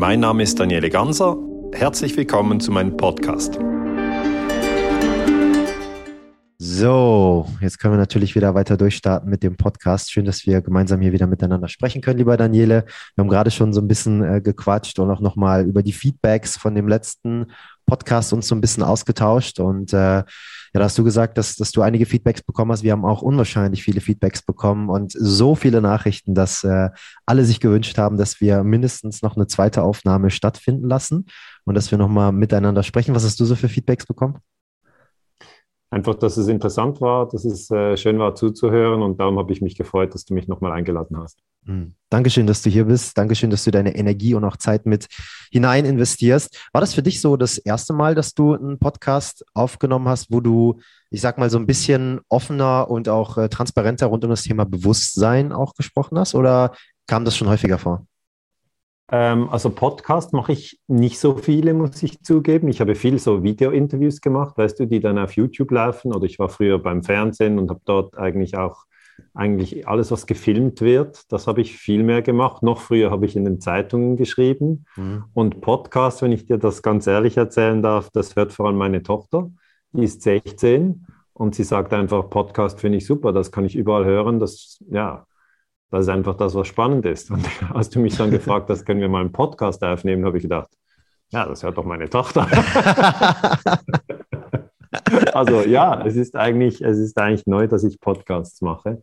Mein Name ist Daniele Ganser. Herzlich willkommen zu meinem Podcast. So, jetzt können wir natürlich wieder weiter durchstarten mit dem Podcast. Schön, dass wir gemeinsam hier wieder miteinander sprechen können, lieber Daniele. Wir haben gerade schon so ein bisschen äh, gequatscht und auch nochmal über die Feedbacks von dem letzten Podcast uns so ein bisschen ausgetauscht. Und äh, ja, da hast du gesagt, dass, dass du einige Feedbacks bekommen hast. Wir haben auch unwahrscheinlich viele Feedbacks bekommen und so viele Nachrichten, dass äh, alle sich gewünscht haben, dass wir mindestens noch eine zweite Aufnahme stattfinden lassen und dass wir nochmal miteinander sprechen. Was hast du so für Feedbacks bekommen? Einfach, dass es interessant war, dass es äh, schön war zuzuhören und darum habe ich mich gefreut, dass du mich nochmal eingeladen hast. Mhm. Dankeschön, dass du hier bist. Dankeschön, dass du deine Energie und auch Zeit mit hinein investierst. War das für dich so das erste Mal, dass du einen Podcast aufgenommen hast, wo du, ich sag mal, so ein bisschen offener und auch äh, transparenter rund um das Thema Bewusstsein auch gesprochen hast oder kam das schon häufiger vor? Ähm, also Podcast mache ich nicht so viele, muss ich zugeben. Ich habe viel so Video-Interviews gemacht, weißt du, die dann auf YouTube laufen. Oder ich war früher beim Fernsehen und habe dort eigentlich auch eigentlich alles, was gefilmt wird, das habe ich viel mehr gemacht. Noch früher habe ich in den Zeitungen geschrieben. Mhm. Und Podcast, wenn ich dir das ganz ehrlich erzählen darf, das hört vor allem meine Tochter. Die ist 16 und sie sagt einfach, Podcast finde ich super, das kann ich überall hören. Das, ja, das ist einfach das, was spannend ist. Und als du mich dann gefragt hast, können wir mal einen Podcast aufnehmen, habe ich gedacht, ja, das hört doch meine Tochter. also ja, es ist eigentlich, es ist eigentlich neu, dass ich Podcasts mache.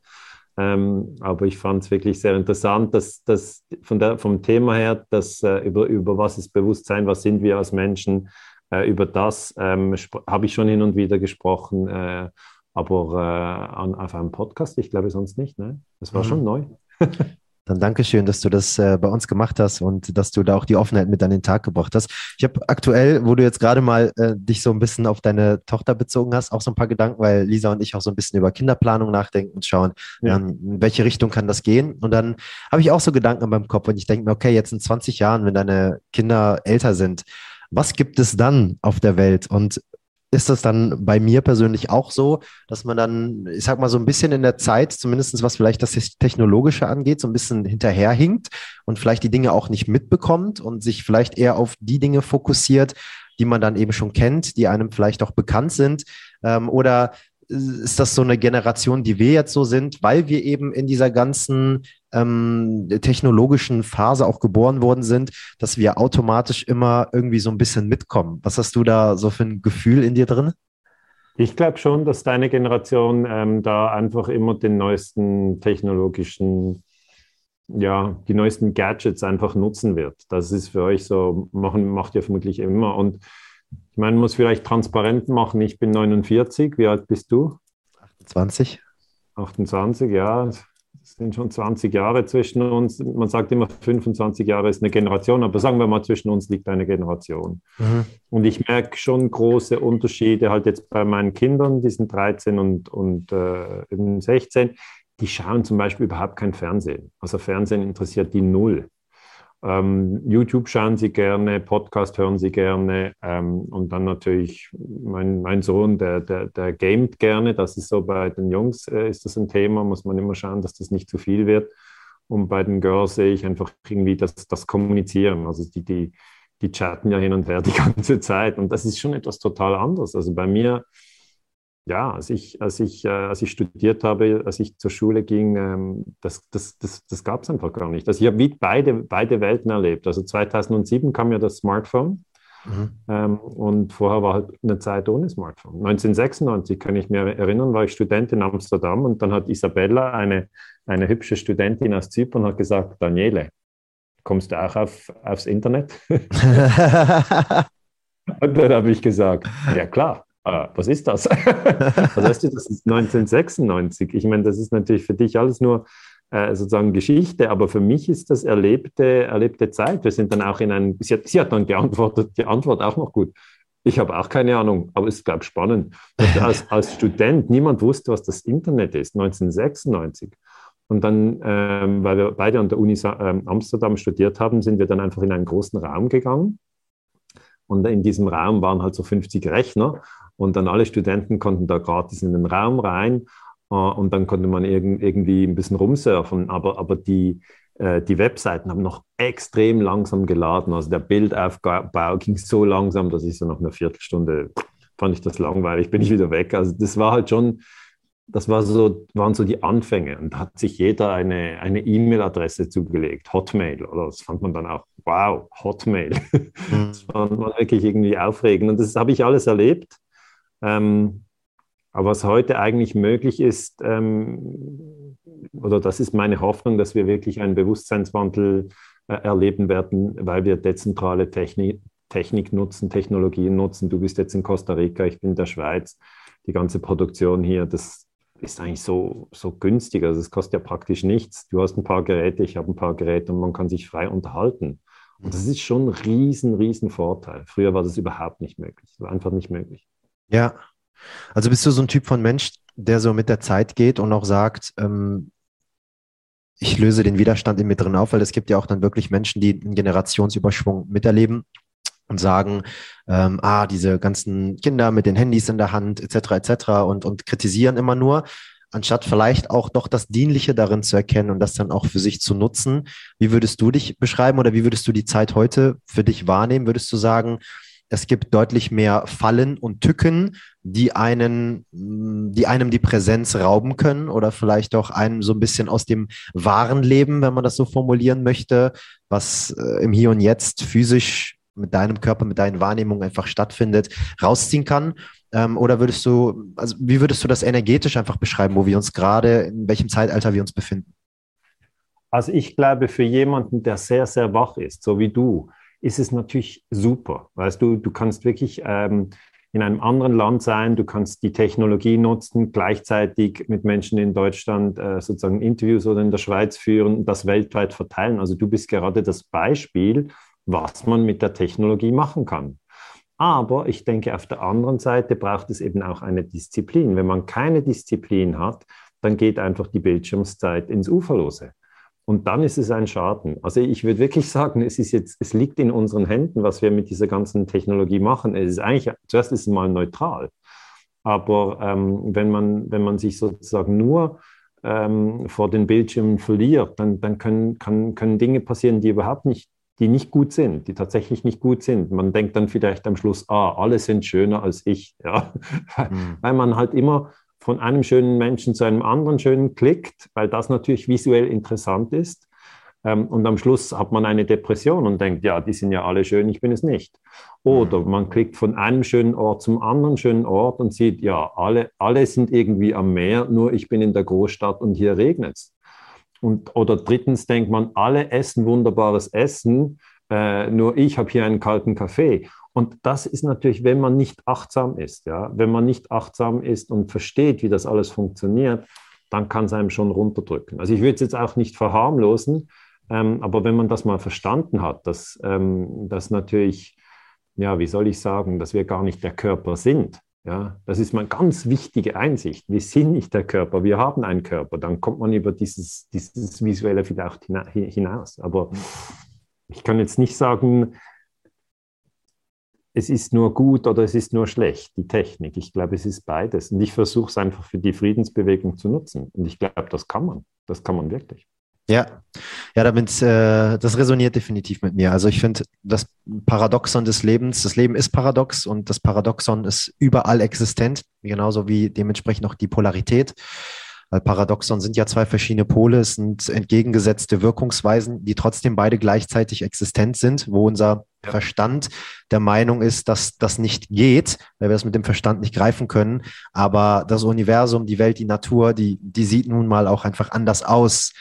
Ähm, aber ich fand es wirklich sehr interessant, dass, dass von der, vom Thema her, dass äh, über, über was ist Bewusstsein, was sind wir als Menschen, äh, über das ähm, habe ich schon hin und wieder gesprochen. Äh, aber äh, an, auf einem Podcast, ich glaube sonst nicht. Ne? Das war mhm. schon neu. Dann danke schön, dass du das äh, bei uns gemacht hast und dass du da auch die Offenheit mit an den Tag gebracht hast. Ich habe aktuell, wo du jetzt gerade mal äh, dich so ein bisschen auf deine Tochter bezogen hast, auch so ein paar Gedanken, weil Lisa und ich auch so ein bisschen über Kinderplanung nachdenken und schauen, ja. ähm, in welche Richtung kann das gehen. Und dann habe ich auch so Gedanken in meinem Kopf und ich denke mir, okay, jetzt in 20 Jahren, wenn deine Kinder älter sind, was gibt es dann auf der Welt? Und ist das dann bei mir persönlich auch so, dass man dann, ich sag mal, so ein bisschen in der Zeit, zumindest was vielleicht das Technologische angeht, so ein bisschen hinterherhinkt und vielleicht die Dinge auch nicht mitbekommt und sich vielleicht eher auf die Dinge fokussiert, die man dann eben schon kennt, die einem vielleicht auch bekannt sind? Ähm, oder ist das so eine Generation, die wir jetzt so sind, weil wir eben in dieser ganzen ähm, technologischen Phase auch geboren worden sind, dass wir automatisch immer irgendwie so ein bisschen mitkommen. Was hast du da so für ein Gefühl in dir drin? Ich glaube schon, dass deine Generation ähm, da einfach immer den neuesten technologischen, ja, die neuesten Gadgets einfach nutzen wird. Das ist für euch so, machen, macht ihr vermutlich immer. Und ich meine, man muss vielleicht transparent machen, ich bin 49, wie alt bist du? 28. 28, ja, es sind schon 20 Jahre zwischen uns. Man sagt immer, 25 Jahre ist eine Generation, aber sagen wir mal, zwischen uns liegt eine Generation. Mhm. Und ich merke schon große Unterschiede halt jetzt bei meinen Kindern, die sind 13 und, und äh, 16. Die schauen zum Beispiel überhaupt kein Fernsehen. Also Fernsehen interessiert die null. Ähm, YouTube schauen sie gerne, Podcast hören sie gerne ähm, und dann natürlich mein, mein Sohn, der, der, der gamet gerne. Das ist so bei den Jungs äh, ist das ein Thema, muss man immer schauen, dass das nicht zu viel wird. Und bei den Girls sehe ich einfach irgendwie das, das Kommunizieren. Also die, die, die chatten ja hin und her die ganze Zeit und das ist schon etwas total anderes. Also bei mir ja, als ich, als ich, äh, als ich studiert habe, als ich zur Schule ging, ähm, das, das, das, das gab es einfach gar nicht. Also ich habe wie beide, beide Welten erlebt. Also 2007 kam ja das Smartphone mhm. ähm, und vorher war halt eine Zeit ohne Smartphone. 1996 kann ich mir erinnern, war ich Student in Amsterdam und dann hat Isabella, eine, eine hübsche Studentin aus Zypern, hat gesagt, Daniele, kommst du auch auf, aufs Internet? und dann habe ich gesagt, ja klar ah, was ist das? was heißt du, das ist 1996. Ich meine, das ist natürlich für dich alles nur äh, sozusagen Geschichte, aber für mich ist das erlebte, erlebte Zeit. Wir sind dann auch in einem, sie hat, sie hat dann geantwortet, die Antwort auch noch gut. Ich habe auch keine Ahnung, aber es ist, glaube ich, spannend. Als, als Student, niemand wusste, was das Internet ist, 1996. Und dann, ähm, weil wir beide an der Uni ähm, Amsterdam studiert haben, sind wir dann einfach in einen großen Raum gegangen. Und in diesem Raum waren halt so 50 Rechner. Und dann alle Studenten konnten da gratis in den Raum rein äh, und dann konnte man irg irgendwie ein bisschen rumsurfen. Aber, aber die, äh, die Webseiten haben noch extrem langsam geladen. Also der Bildaufbau ging so langsam, dass ich so nach einer Viertelstunde fand ich das langweilig, bin ich wieder weg. Also das war halt schon, das war so, waren so die Anfänge. Und da hat sich jeder eine, eine E-Mail-Adresse zugelegt, Hotmail. Oder das fand man dann auch, wow, Hotmail. Mhm. Das war, war, wirklich irgendwie aufregend. Und das habe ich alles erlebt. Ähm, aber was heute eigentlich möglich ist, ähm, oder das ist meine Hoffnung, dass wir wirklich einen Bewusstseinswandel äh, erleben werden, weil wir dezentrale Technik, Technik nutzen, Technologien nutzen. Du bist jetzt in Costa Rica, ich bin in der Schweiz. Die ganze Produktion hier, das ist eigentlich so, so günstig. Also es kostet ja praktisch nichts. Du hast ein paar Geräte, ich habe ein paar Geräte und man kann sich frei unterhalten. Und das ist schon ein riesen, riesen Vorteil. Früher war das überhaupt nicht möglich. Das war einfach nicht möglich. Ja. Also bist du so ein Typ von Mensch, der so mit der Zeit geht und auch sagt, ähm, ich löse den Widerstand in mir drin auf, weil es gibt ja auch dann wirklich Menschen, die einen Generationsüberschwung miterleben und sagen, ähm, ah, diese ganzen Kinder mit den Handys in der Hand etc. etc. und und kritisieren immer nur, anstatt vielleicht auch doch das Dienliche darin zu erkennen und das dann auch für sich zu nutzen. Wie würdest du dich beschreiben oder wie würdest du die Zeit heute für dich wahrnehmen? Würdest du sagen, es gibt deutlich mehr Fallen und Tücken, die einen, die einem die Präsenz rauben können oder vielleicht auch einem so ein bisschen aus dem wahren Leben, wenn man das so formulieren möchte, was äh, im Hier und Jetzt physisch mit deinem Körper, mit deinen Wahrnehmungen einfach stattfindet, rausziehen kann? Ähm, oder würdest du, also wie würdest du das energetisch einfach beschreiben, wo wir uns gerade, in welchem Zeitalter wir uns befinden? Also ich glaube, für jemanden, der sehr, sehr wach ist, so wie du, ist es natürlich super. Weißt du, du kannst wirklich ähm, in einem anderen Land sein, du kannst die Technologie nutzen, gleichzeitig mit Menschen in Deutschland äh, sozusagen Interviews oder in der Schweiz führen, das weltweit verteilen. Also du bist gerade das Beispiel was man mit der Technologie machen kann. Aber ich denke, auf der anderen Seite braucht es eben auch eine Disziplin. Wenn man keine Disziplin hat, dann geht einfach die Bildschirmszeit ins Uferlose. Und dann ist es ein Schaden. Also ich würde wirklich sagen, es ist jetzt, es liegt in unseren Händen, was wir mit dieser ganzen Technologie machen. Es ist eigentlich, zuerst ist es mal neutral. Aber ähm, wenn, man, wenn man sich sozusagen nur ähm, vor den Bildschirmen verliert, dann, dann können, kann, können Dinge passieren, die überhaupt nicht die nicht gut sind, die tatsächlich nicht gut sind. Man denkt dann vielleicht am Schluss, ah, alle sind schöner als ich, ja? Mhm. weil man halt immer von einem schönen Menschen zu einem anderen schönen klickt, weil das natürlich visuell interessant ist. Ähm, und am Schluss hat man eine Depression und denkt, ja, die sind ja alle schön, ich bin es nicht. Oder man klickt von einem schönen Ort zum anderen schönen Ort und sieht, ja, alle, alle sind irgendwie am Meer, nur ich bin in der Großstadt und hier regnet es. Oder drittens denkt man, alle essen wunderbares Essen, äh, nur ich habe hier einen kalten Kaffee. Und das ist natürlich, wenn man nicht achtsam ist, ja, wenn man nicht achtsam ist und versteht, wie das alles funktioniert, dann kann es einem schon runterdrücken. Also ich würde es jetzt auch nicht verharmlosen, ähm, aber wenn man das mal verstanden hat, dass, ähm, dass natürlich, ja, wie soll ich sagen, dass wir gar nicht der Körper sind, ja, das ist mal ganz wichtige Einsicht. Wir sind nicht der Körper, wir haben einen Körper. Dann kommt man über dieses, dieses Visuelle vielleicht hinaus. Aber ich kann jetzt nicht sagen, es ist nur gut oder es ist nur schlecht, die Technik. Ich glaube, es ist beides. Und ich versuche es einfach für die Friedensbewegung zu nutzen. Und ich glaube, das kann man. Das kann man wirklich. Ja, ja, damit, äh, das resoniert definitiv mit mir. Also ich finde, das Paradoxon des Lebens, das Leben ist paradox und das Paradoxon ist überall existent, genauso wie dementsprechend auch die Polarität. Weil Paradoxon sind ja zwei verschiedene Pole, es sind entgegengesetzte Wirkungsweisen, die trotzdem beide gleichzeitig existent sind, wo unser ja. Verstand der Meinung ist, dass das nicht geht, weil wir es mit dem Verstand nicht greifen können. Aber das Universum, die Welt, die Natur, die, die sieht nun mal auch einfach anders aus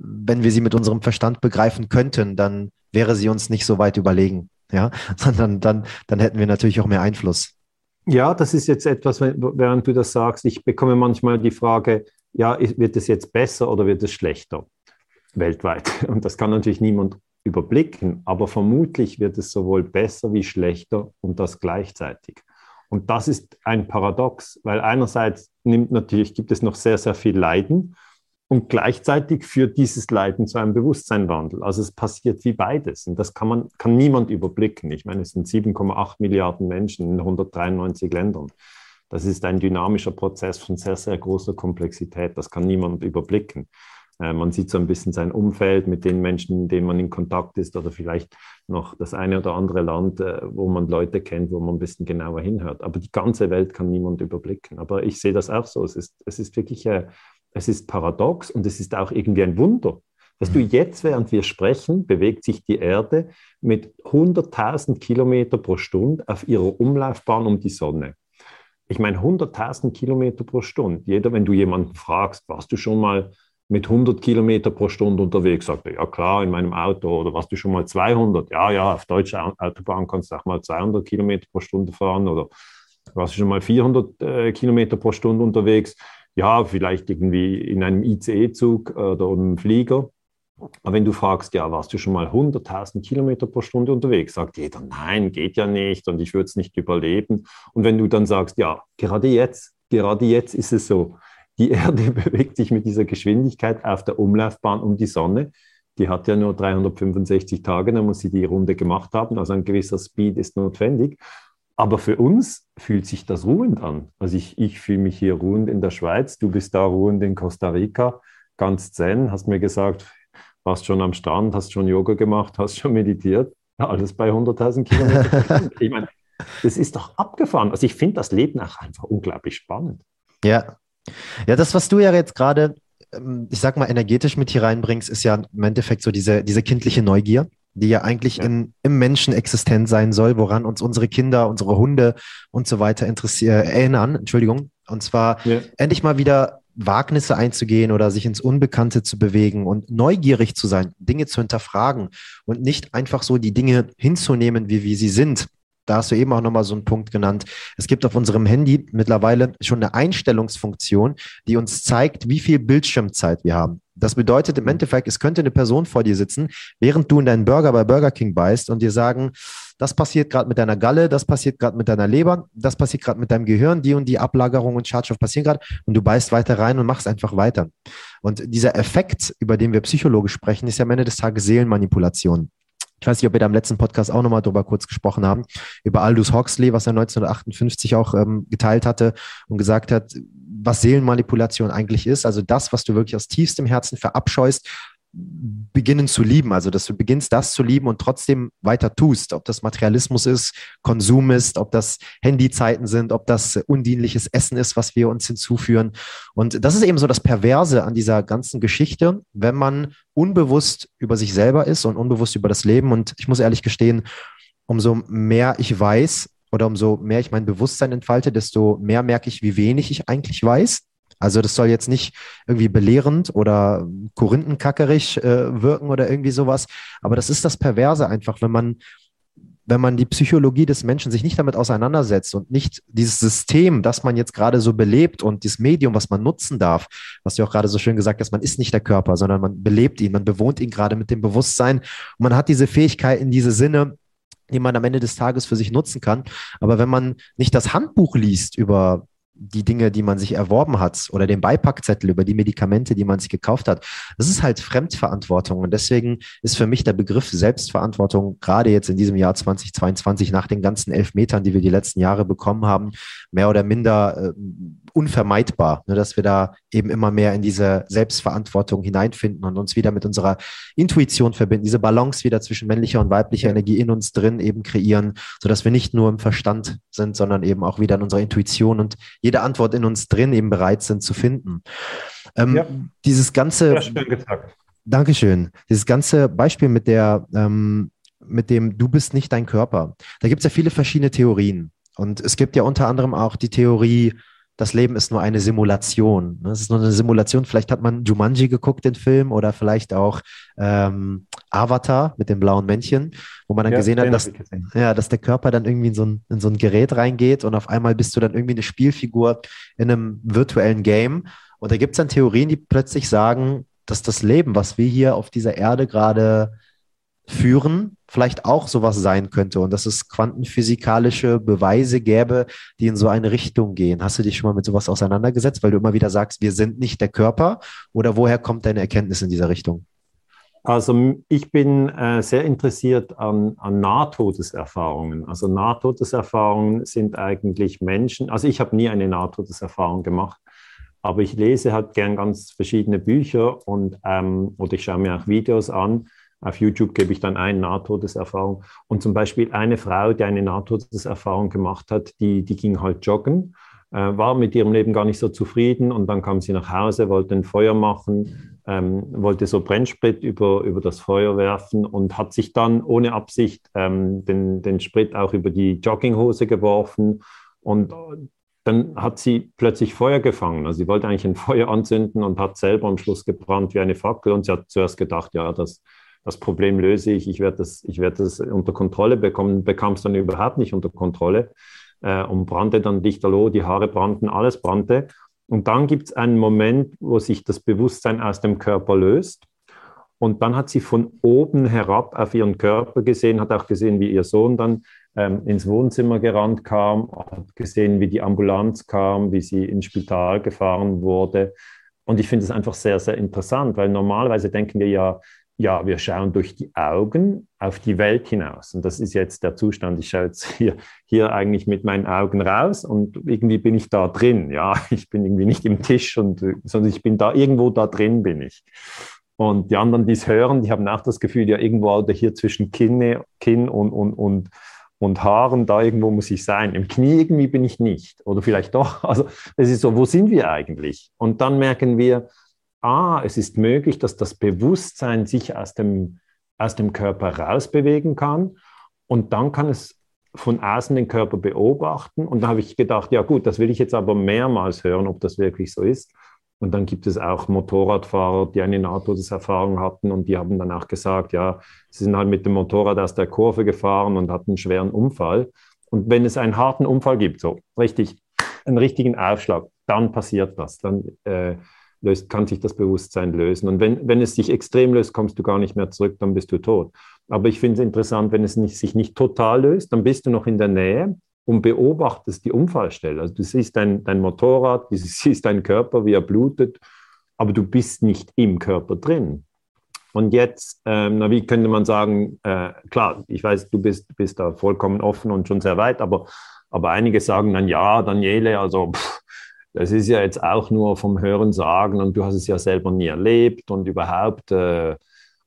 wenn wir sie mit unserem Verstand begreifen könnten, dann wäre sie uns nicht so weit überlegen, ja, sondern dann, dann hätten wir natürlich auch mehr Einfluss. Ja, das ist jetzt etwas, während du das sagst, ich bekomme manchmal die Frage, ja, wird es jetzt besser oder wird es schlechter weltweit? Und das kann natürlich niemand überblicken, aber vermutlich wird es sowohl besser wie schlechter und das gleichzeitig. Und das ist ein Paradox, weil einerseits nimmt natürlich, gibt es noch sehr, sehr viel Leiden und gleichzeitig führt dieses Leiden zu einem Bewusstseinwandel. Also es passiert wie beides. Und das kann man, kann niemand überblicken. Ich meine, es sind 7,8 Milliarden Menschen in 193 Ländern. Das ist ein dynamischer Prozess von sehr, sehr großer Komplexität. Das kann niemand überblicken. Äh, man sieht so ein bisschen sein Umfeld mit den Menschen, mit denen man in Kontakt ist oder vielleicht noch das eine oder andere Land, äh, wo man Leute kennt, wo man ein bisschen genauer hinhört. Aber die ganze Welt kann niemand überblicken. Aber ich sehe das auch so. Es ist, es ist wirklich, äh, es ist paradox und es ist auch irgendwie ein Wunder. Dass du mhm. jetzt, während wir sprechen, bewegt sich die Erde mit 100.000 Kilometer pro Stunde auf ihrer Umlaufbahn um die Sonne. Ich meine, 100.000 Kilometer pro Stunde. Jeder, wenn du jemanden fragst, warst du schon mal mit 100 Kilometer pro Stunde unterwegs? Sagt er, ja klar, in meinem Auto. Oder warst du schon mal 200? Ja, ja, auf deutscher Autobahn kannst du auch mal 200 Kilometer pro Stunde fahren. Oder warst du schon mal 400 äh, Kilometer pro Stunde unterwegs? Ja, vielleicht irgendwie in einem ICE-Zug oder einem Flieger. Aber wenn du fragst, ja, warst du schon mal 100.000 Kilometer pro Stunde unterwegs, sagt jeder, nein, geht ja nicht und ich würde es nicht überleben. Und wenn du dann sagst, ja, gerade jetzt, gerade jetzt ist es so, die Erde bewegt sich mit dieser Geschwindigkeit auf der Umlaufbahn um die Sonne. Die hat ja nur 365 Tage, dann muss sie die Runde gemacht haben. Also ein gewisser Speed ist notwendig. Aber für uns fühlt sich das ruhend an. Also ich, ich fühle mich hier ruhend in der Schweiz, du bist da ruhend in Costa Rica, ganz zen, hast mir gesagt, warst schon am Strand, hast schon Yoga gemacht, hast schon meditiert, alles bei 100.000 Kilometern. ich meine, das ist doch abgefahren. Also ich finde das Leben auch einfach unglaublich spannend. Ja. Ja, das, was du ja jetzt gerade, ähm, ich sag mal, energetisch mit hier reinbringst, ist ja im Endeffekt so diese, diese kindliche Neugier, die ja eigentlich ja. In, im Menschen existent sein soll, woran uns unsere Kinder, unsere Hunde und so weiter interessieren, erinnern, Entschuldigung. Und zwar ja. endlich mal wieder Wagnisse einzugehen oder sich ins Unbekannte zu bewegen und neugierig zu sein, Dinge zu hinterfragen und nicht einfach so die Dinge hinzunehmen, wie, wie sie sind. Da hast du eben auch nochmal so einen Punkt genannt. Es gibt auf unserem Handy mittlerweile schon eine Einstellungsfunktion, die uns zeigt, wie viel Bildschirmzeit wir haben. Das bedeutet im Endeffekt, es könnte eine Person vor dir sitzen, während du in deinen Burger bei Burger King beißt und dir sagen, das passiert gerade mit deiner Galle, das passiert gerade mit deiner Leber, das passiert gerade mit deinem Gehirn, die und die Ablagerung und Schadstoff passieren gerade und du beißt weiter rein und machst einfach weiter. Und dieser Effekt, über den wir psychologisch sprechen, ist ja am Ende des Tages Seelenmanipulation. Ich weiß nicht, ob wir da im letzten Podcast auch nochmal drüber kurz gesprochen haben, über Aldous Huxley, was er 1958 auch ähm, geteilt hatte und gesagt hat, was Seelenmanipulation eigentlich ist. Also das, was du wirklich aus tiefstem Herzen verabscheust, beginnen zu lieben. Also, dass du beginnst, das zu lieben und trotzdem weiter tust. Ob das Materialismus ist, Konsum ist, ob das Handyzeiten sind, ob das undienliches Essen ist, was wir uns hinzuführen. Und das ist eben so das Perverse an dieser ganzen Geschichte, wenn man unbewusst über sich selber ist und unbewusst über das Leben. Und ich muss ehrlich gestehen, umso mehr ich weiß oder umso mehr ich mein Bewusstsein entfalte, desto mehr merke ich, wie wenig ich eigentlich weiß. Also das soll jetzt nicht irgendwie belehrend oder korinthenkackerig äh, wirken oder irgendwie sowas. Aber das ist das Perverse einfach, wenn man wenn man die Psychologie des Menschen sich nicht damit auseinandersetzt und nicht dieses System, das man jetzt gerade so belebt und dieses Medium, was man nutzen darf, was du auch gerade so schön gesagt hast, man ist nicht der Körper, sondern man belebt ihn, man bewohnt ihn gerade mit dem Bewusstsein und man hat diese Fähigkeit in diese Sinne, die man am Ende des Tages für sich nutzen kann. Aber wenn man nicht das Handbuch liest über die Dinge, die man sich erworben hat oder den Beipackzettel über die Medikamente, die man sich gekauft hat. Das ist halt Fremdverantwortung. Und deswegen ist für mich der Begriff Selbstverantwortung gerade jetzt in diesem Jahr 2022 nach den ganzen Elfmetern, die wir die letzten Jahre bekommen haben, mehr oder minder äh, unvermeidbar, ne, dass wir da eben immer mehr in diese Selbstverantwortung hineinfinden und uns wieder mit unserer Intuition verbinden, diese Balance wieder zwischen männlicher und weiblicher Energie in uns drin eben kreieren, sodass wir nicht nur im Verstand sind, sondern eben auch wieder in unserer Intuition und jede Antwort in uns drin eben bereit sind zu finden. Ähm, ja. Dieses ganze. Ja, schön gesagt. Dankeschön. Dieses ganze Beispiel mit der, ähm, mit dem Du bist nicht dein Körper. Da gibt es ja viele verschiedene Theorien. Und es gibt ja unter anderem auch die Theorie, das Leben ist nur eine Simulation. Ne? Es ist nur eine Simulation. Vielleicht hat man Jumanji geguckt, den Film, oder vielleicht auch ähm, Avatar mit dem blauen Männchen, wo man dann ja, gesehen hat, dass, ja, dass der Körper dann irgendwie in so, ein, in so ein Gerät reingeht und auf einmal bist du dann irgendwie eine Spielfigur in einem virtuellen Game. Und da gibt es dann Theorien, die plötzlich sagen, dass das Leben, was wir hier auf dieser Erde gerade führen, vielleicht auch sowas sein könnte und dass es quantenphysikalische Beweise gäbe, die in so eine Richtung gehen. Hast du dich schon mal mit sowas auseinandergesetzt, weil du immer wieder sagst, wir sind nicht der Körper oder woher kommt deine Erkenntnis in dieser Richtung? Also ich bin äh, sehr interessiert an, an Nahtodeserfahrungen. Also Nahtodeserfahrungen sind eigentlich Menschen, also ich habe nie eine Nahtodeserfahrung gemacht, Aber ich lese halt gern ganz verschiedene Bücher und ähm, oder ich schaue mir auch Videos an. Auf YouTube gebe ich dann ein Nahtodeserfahrung. Und zum Beispiel eine Frau, die eine Nahtodeserfahrung gemacht hat, die, die ging halt joggen, äh, war mit ihrem Leben gar nicht so zufrieden und dann kam sie nach Hause, wollte ein Feuer machen, ähm, wollte so Brennsprit über, über das Feuer werfen und hat sich dann ohne Absicht ähm, den, den Sprit auch über die Jogginghose geworfen. Und dann hat sie plötzlich Feuer gefangen. Also sie wollte eigentlich ein Feuer anzünden und hat selber am Schluss gebrannt wie eine Fackel. Und sie hat zuerst gedacht, ja, das, das Problem löse ich, ich werde das, ich werde das unter Kontrolle bekommen, bekam es dann überhaupt nicht unter Kontrolle äh, und brannte dann lichterloh, die Haare brannten, alles brannte. Und dann gibt es einen Moment, wo sich das Bewusstsein aus dem Körper löst. Und dann hat sie von oben herab auf ihren Körper gesehen, hat auch gesehen, wie ihr Sohn dann ähm, ins Wohnzimmer gerannt kam, hat gesehen, wie die Ambulanz kam, wie sie ins Spital gefahren wurde. Und ich finde es einfach sehr, sehr interessant, weil normalerweise denken wir ja, ja, wir schauen durch die Augen auf die Welt hinaus. Und das ist jetzt der Zustand. Ich schaue jetzt hier, hier eigentlich mit meinen Augen raus und irgendwie bin ich da drin. Ja, ich bin irgendwie nicht im Tisch, und, sondern ich bin da irgendwo da drin bin ich. Und die anderen, die es hören, die haben auch das Gefühl, ja, irgendwo oder hier zwischen Kinne, Kinn und, und, und, und Haaren, da irgendwo muss ich sein. Im Knie irgendwie bin ich nicht. Oder vielleicht doch. Also es ist so, wo sind wir eigentlich? Und dann merken wir, ah, es ist möglich, dass das Bewusstsein sich aus dem, aus dem Körper rausbewegen kann und dann kann es von außen den Körper beobachten. Und da habe ich gedacht, ja gut, das will ich jetzt aber mehrmals hören, ob das wirklich so ist. Und dann gibt es auch Motorradfahrer, die eine Nahtodeserfahrung hatten und die haben dann auch gesagt, ja, sie sind halt mit dem Motorrad aus der Kurve gefahren und hatten einen schweren Unfall. Und wenn es einen harten Unfall gibt, so richtig, einen richtigen Aufschlag, dann passiert das. Dann äh, löst, kann sich das Bewusstsein lösen. Und wenn, wenn es sich extrem löst, kommst du gar nicht mehr zurück, dann bist du tot. Aber ich finde es interessant, wenn es nicht, sich nicht total löst, dann bist du noch in der Nähe und beobachtest die Unfallstelle. Also du siehst dein, dein Motorrad, du siehst deinen Körper, wie er blutet, aber du bist nicht im Körper drin. Und jetzt, ähm, na, wie könnte man sagen, äh, klar, ich weiß, du bist, bist da vollkommen offen und schon sehr weit, aber, aber einige sagen dann, ja, Daniele, also pff, das ist ja jetzt auch nur vom Hören sagen und du hast es ja selber nie erlebt und überhaupt, äh,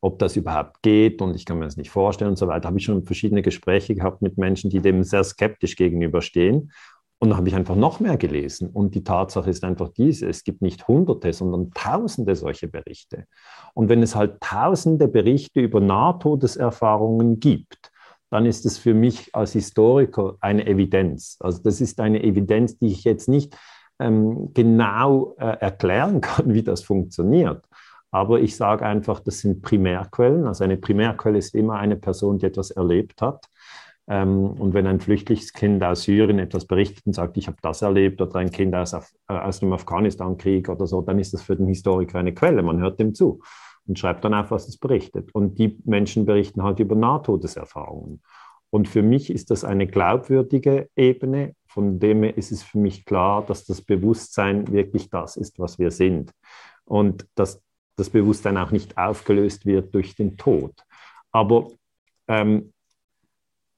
ob das überhaupt geht und ich kann mir das nicht vorstellen und so weiter. Habe ich schon verschiedene Gespräche gehabt mit Menschen, die dem sehr skeptisch gegenüberstehen. Und dann habe ich einfach noch mehr gelesen. Und die Tatsache ist einfach diese, es gibt nicht hunderte, sondern tausende solche Berichte. Und wenn es halt tausende Berichte über Nahtodeserfahrungen gibt, dann ist es für mich als Historiker eine Evidenz. Also das ist eine Evidenz, die ich jetzt nicht ähm, genau äh, erklären kann, wie das funktioniert. Aber ich sage einfach, das sind Primärquellen. Also eine Primärquelle ist immer eine Person, die etwas erlebt hat. Ähm, und wenn ein Flüchtlingskind aus Syrien etwas berichtet und sagt, ich habe das erlebt, oder ein Kind aus, aus dem Afghanistan-Krieg oder so, dann ist das für den Historiker eine Quelle. Man hört dem zu und schreibt dann auf, was es berichtet. Und die Menschen berichten halt über Nahtodeserfahrungen. Und für mich ist das eine glaubwürdige Ebene, von dem ist es für mich klar, dass das Bewusstsein wirklich das ist, was wir sind. Und dass das Bewusstsein auch nicht aufgelöst wird durch den Tod. Aber ähm,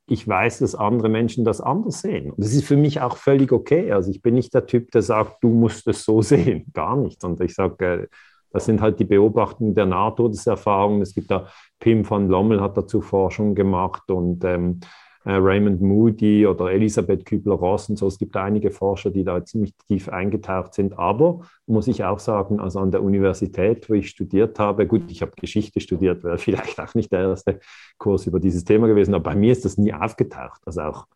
ich weiß, dass andere Menschen das anders sehen. Und das ist für mich auch völlig okay. Also ich bin nicht der Typ, der sagt, du musst es so sehen. Gar nicht. Und ich sage, äh, das sind halt die Beobachtungen der Nahtodeserfahrungen. Es gibt da, Pim van Lommel hat dazu Forschung gemacht und ähm, äh, Raymond Moody oder Elisabeth Kübler-Ross und so. Es gibt einige Forscher, die da ziemlich tief eingetaucht sind. Aber muss ich auch sagen, also an der Universität, wo ich studiert habe, gut, ich habe Geschichte studiert, wäre vielleicht auch nicht der erste Kurs über dieses Thema gewesen, aber bei mir ist das nie aufgetaucht. Also auch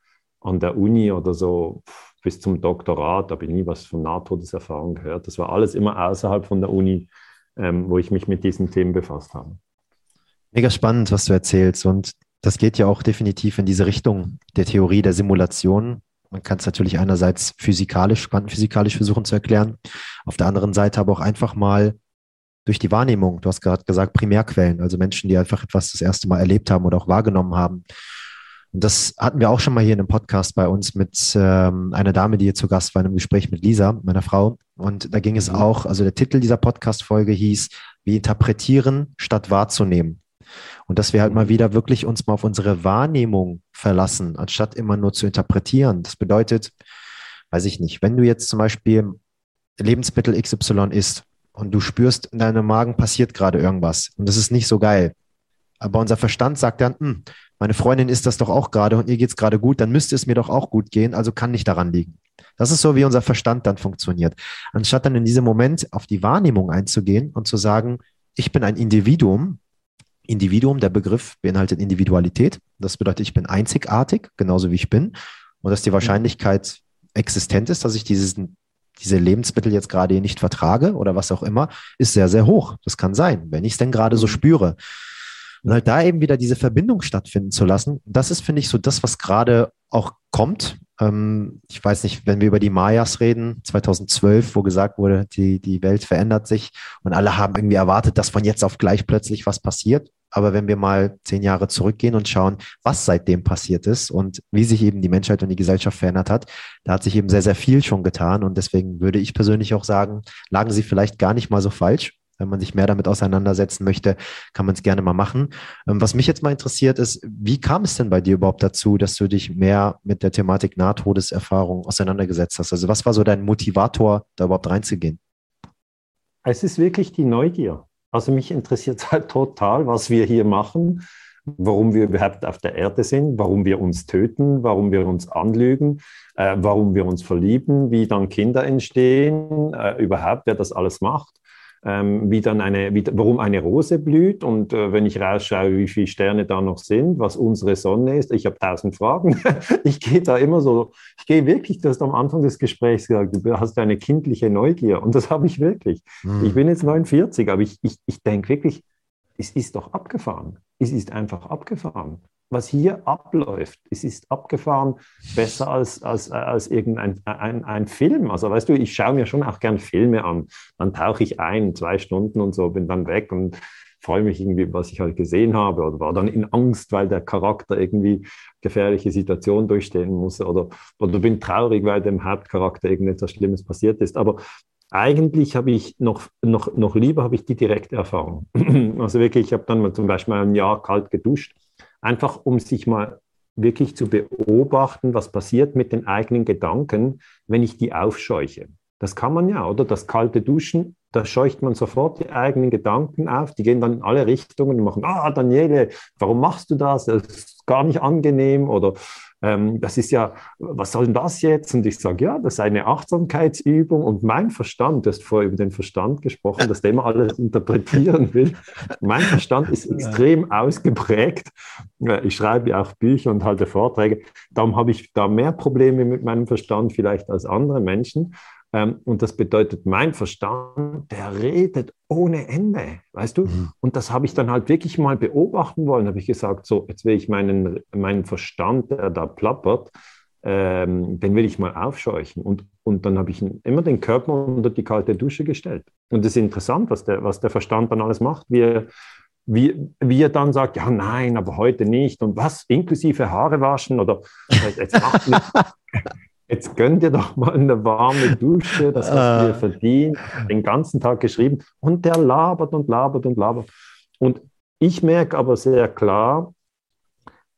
an der Uni oder so bis zum Doktorat habe ich nie was von Nahtodeserfahrung gehört. Das war alles immer außerhalb von der Uni ähm, wo ich mich mit diesen Themen befasst habe. Mega spannend, was du erzählst. Und das geht ja auch definitiv in diese Richtung der Theorie der Simulation. Man kann es natürlich einerseits physikalisch, quantenphysikalisch versuchen zu erklären, auf der anderen Seite aber auch einfach mal durch die Wahrnehmung. Du hast gerade gesagt, Primärquellen, also Menschen, die einfach etwas das erste Mal erlebt haben oder auch wahrgenommen haben. Und das hatten wir auch schon mal hier in einem Podcast bei uns mit ähm, einer Dame, die hier zu Gast war in einem Gespräch mit Lisa, meiner Frau. Und da ging es mhm. auch, also der Titel dieser Podcast-Folge hieß, wie interpretieren statt wahrzunehmen. Und dass wir halt mal mhm. wieder wirklich uns mal auf unsere Wahrnehmung verlassen, anstatt immer nur zu interpretieren. Das bedeutet, weiß ich nicht, wenn du jetzt zum Beispiel Lebensmittel XY isst und du spürst, in deinem Magen passiert gerade irgendwas und das ist nicht so geil. Aber unser Verstand sagt dann, hm, meine Freundin isst das doch auch gerade und ihr geht es gerade gut, dann müsste es mir doch auch gut gehen, also kann nicht daran liegen. Das ist so, wie unser Verstand dann funktioniert. Anstatt dann in diesem Moment auf die Wahrnehmung einzugehen und zu sagen, ich bin ein Individuum. Individuum, der Begriff beinhaltet Individualität. Das bedeutet, ich bin einzigartig, genauso wie ich bin. Und dass die Wahrscheinlichkeit existent ist, dass ich dieses, diese Lebensmittel jetzt gerade nicht vertrage oder was auch immer, ist sehr, sehr hoch. Das kann sein, wenn ich es denn gerade so mhm. spüre. Und halt da eben wieder diese Verbindung stattfinden zu lassen, das ist, finde ich, so das, was gerade auch kommt. Ähm, ich weiß nicht, wenn wir über die Mayas reden, 2012, wo gesagt wurde, die, die Welt verändert sich und alle haben irgendwie erwartet, dass von jetzt auf gleich plötzlich was passiert. Aber wenn wir mal zehn Jahre zurückgehen und schauen, was seitdem passiert ist und wie sich eben die Menschheit und die Gesellschaft verändert hat, da hat sich eben sehr, sehr viel schon getan. Und deswegen würde ich persönlich auch sagen, lagen sie vielleicht gar nicht mal so falsch. Wenn man sich mehr damit auseinandersetzen möchte, kann man es gerne mal machen. Ähm, was mich jetzt mal interessiert ist, wie kam es denn bei dir überhaupt dazu, dass du dich mehr mit der Thematik Nahtodeserfahrung auseinandergesetzt hast? Also was war so dein Motivator, da überhaupt reinzugehen? Es ist wirklich die Neugier. Also mich interessiert halt total, was wir hier machen, warum wir überhaupt auf der Erde sind, warum wir uns töten, warum wir uns anlügen, äh, warum wir uns verlieben, wie dann Kinder entstehen, äh, überhaupt, wer das alles macht ähm, wie dann eine, wie, warum eine Rose blüht und äh, wenn ich rausschaue, wie viele Sterne da noch sind, was unsere Sonne ist. Ich habe tausend Fragen. ich gehe da immer so, ich gehe wirklich, du hast am Anfang des Gesprächs gesagt, du hast eine kindliche Neugier und das habe ich wirklich. Mhm. Ich bin jetzt 49, aber ich, ich, ich denke wirklich, es ist doch abgefahren. Es ist einfach abgefahren was hier abläuft, es ist abgefahren besser als, als, als irgendein ein, ein Film. Also weißt du, ich schaue mir schon auch gern Filme an. Dann tauche ich ein, zwei Stunden und so, bin dann weg und freue mich irgendwie, was ich halt gesehen habe oder war dann in Angst, weil der Charakter irgendwie gefährliche Situationen durchstehen muss oder, oder bin traurig, weil dem Hauptcharakter irgendetwas Schlimmes passiert ist. Aber eigentlich habe ich noch, noch, noch lieber habe ich die direkte Erfahrung. Also wirklich, ich habe dann mal zum Beispiel ein Jahr kalt geduscht einfach um sich mal wirklich zu beobachten, was passiert mit den eigenen Gedanken, wenn ich die aufscheuche. Das kann man ja, oder? Das kalte Duschen, da scheucht man sofort die eigenen Gedanken auf, die gehen dann in alle Richtungen und machen, ah, Daniele, warum machst du das? Das ist gar nicht angenehm oder ähm, das ist ja, was soll denn das jetzt? Und ich sage, ja, das ist eine Achtsamkeitsübung und mein Verstand, du hast vorher über den Verstand gesprochen, dass der immer alles interpretieren will. Mein Verstand ist extrem ausgeprägt. Ich schreibe ja auch Bücher und halte Vorträge. Darum habe ich da mehr Probleme mit meinem Verstand vielleicht als andere Menschen. Ähm, und das bedeutet, mein Verstand, der redet ohne Ende, weißt du? Mhm. Und das habe ich dann halt wirklich mal beobachten wollen. Habe ich gesagt, so, jetzt will ich meinen, meinen Verstand, der da plappert, ähm, den will ich mal aufscheuchen. Und, und dann habe ich immer den Körper unter die kalte Dusche gestellt. Und es ist interessant, was der, was der Verstand dann alles macht. Wie, wie, wie er dann sagt, ja, nein, aber heute nicht. Und was? Inklusive Haare waschen oder jetzt macht Jetzt gönn dir doch mal eine warme Dusche, das hast du dir ah. verdient, den ganzen Tag geschrieben. Und der labert und labert und labert. Und ich merke aber sehr klar,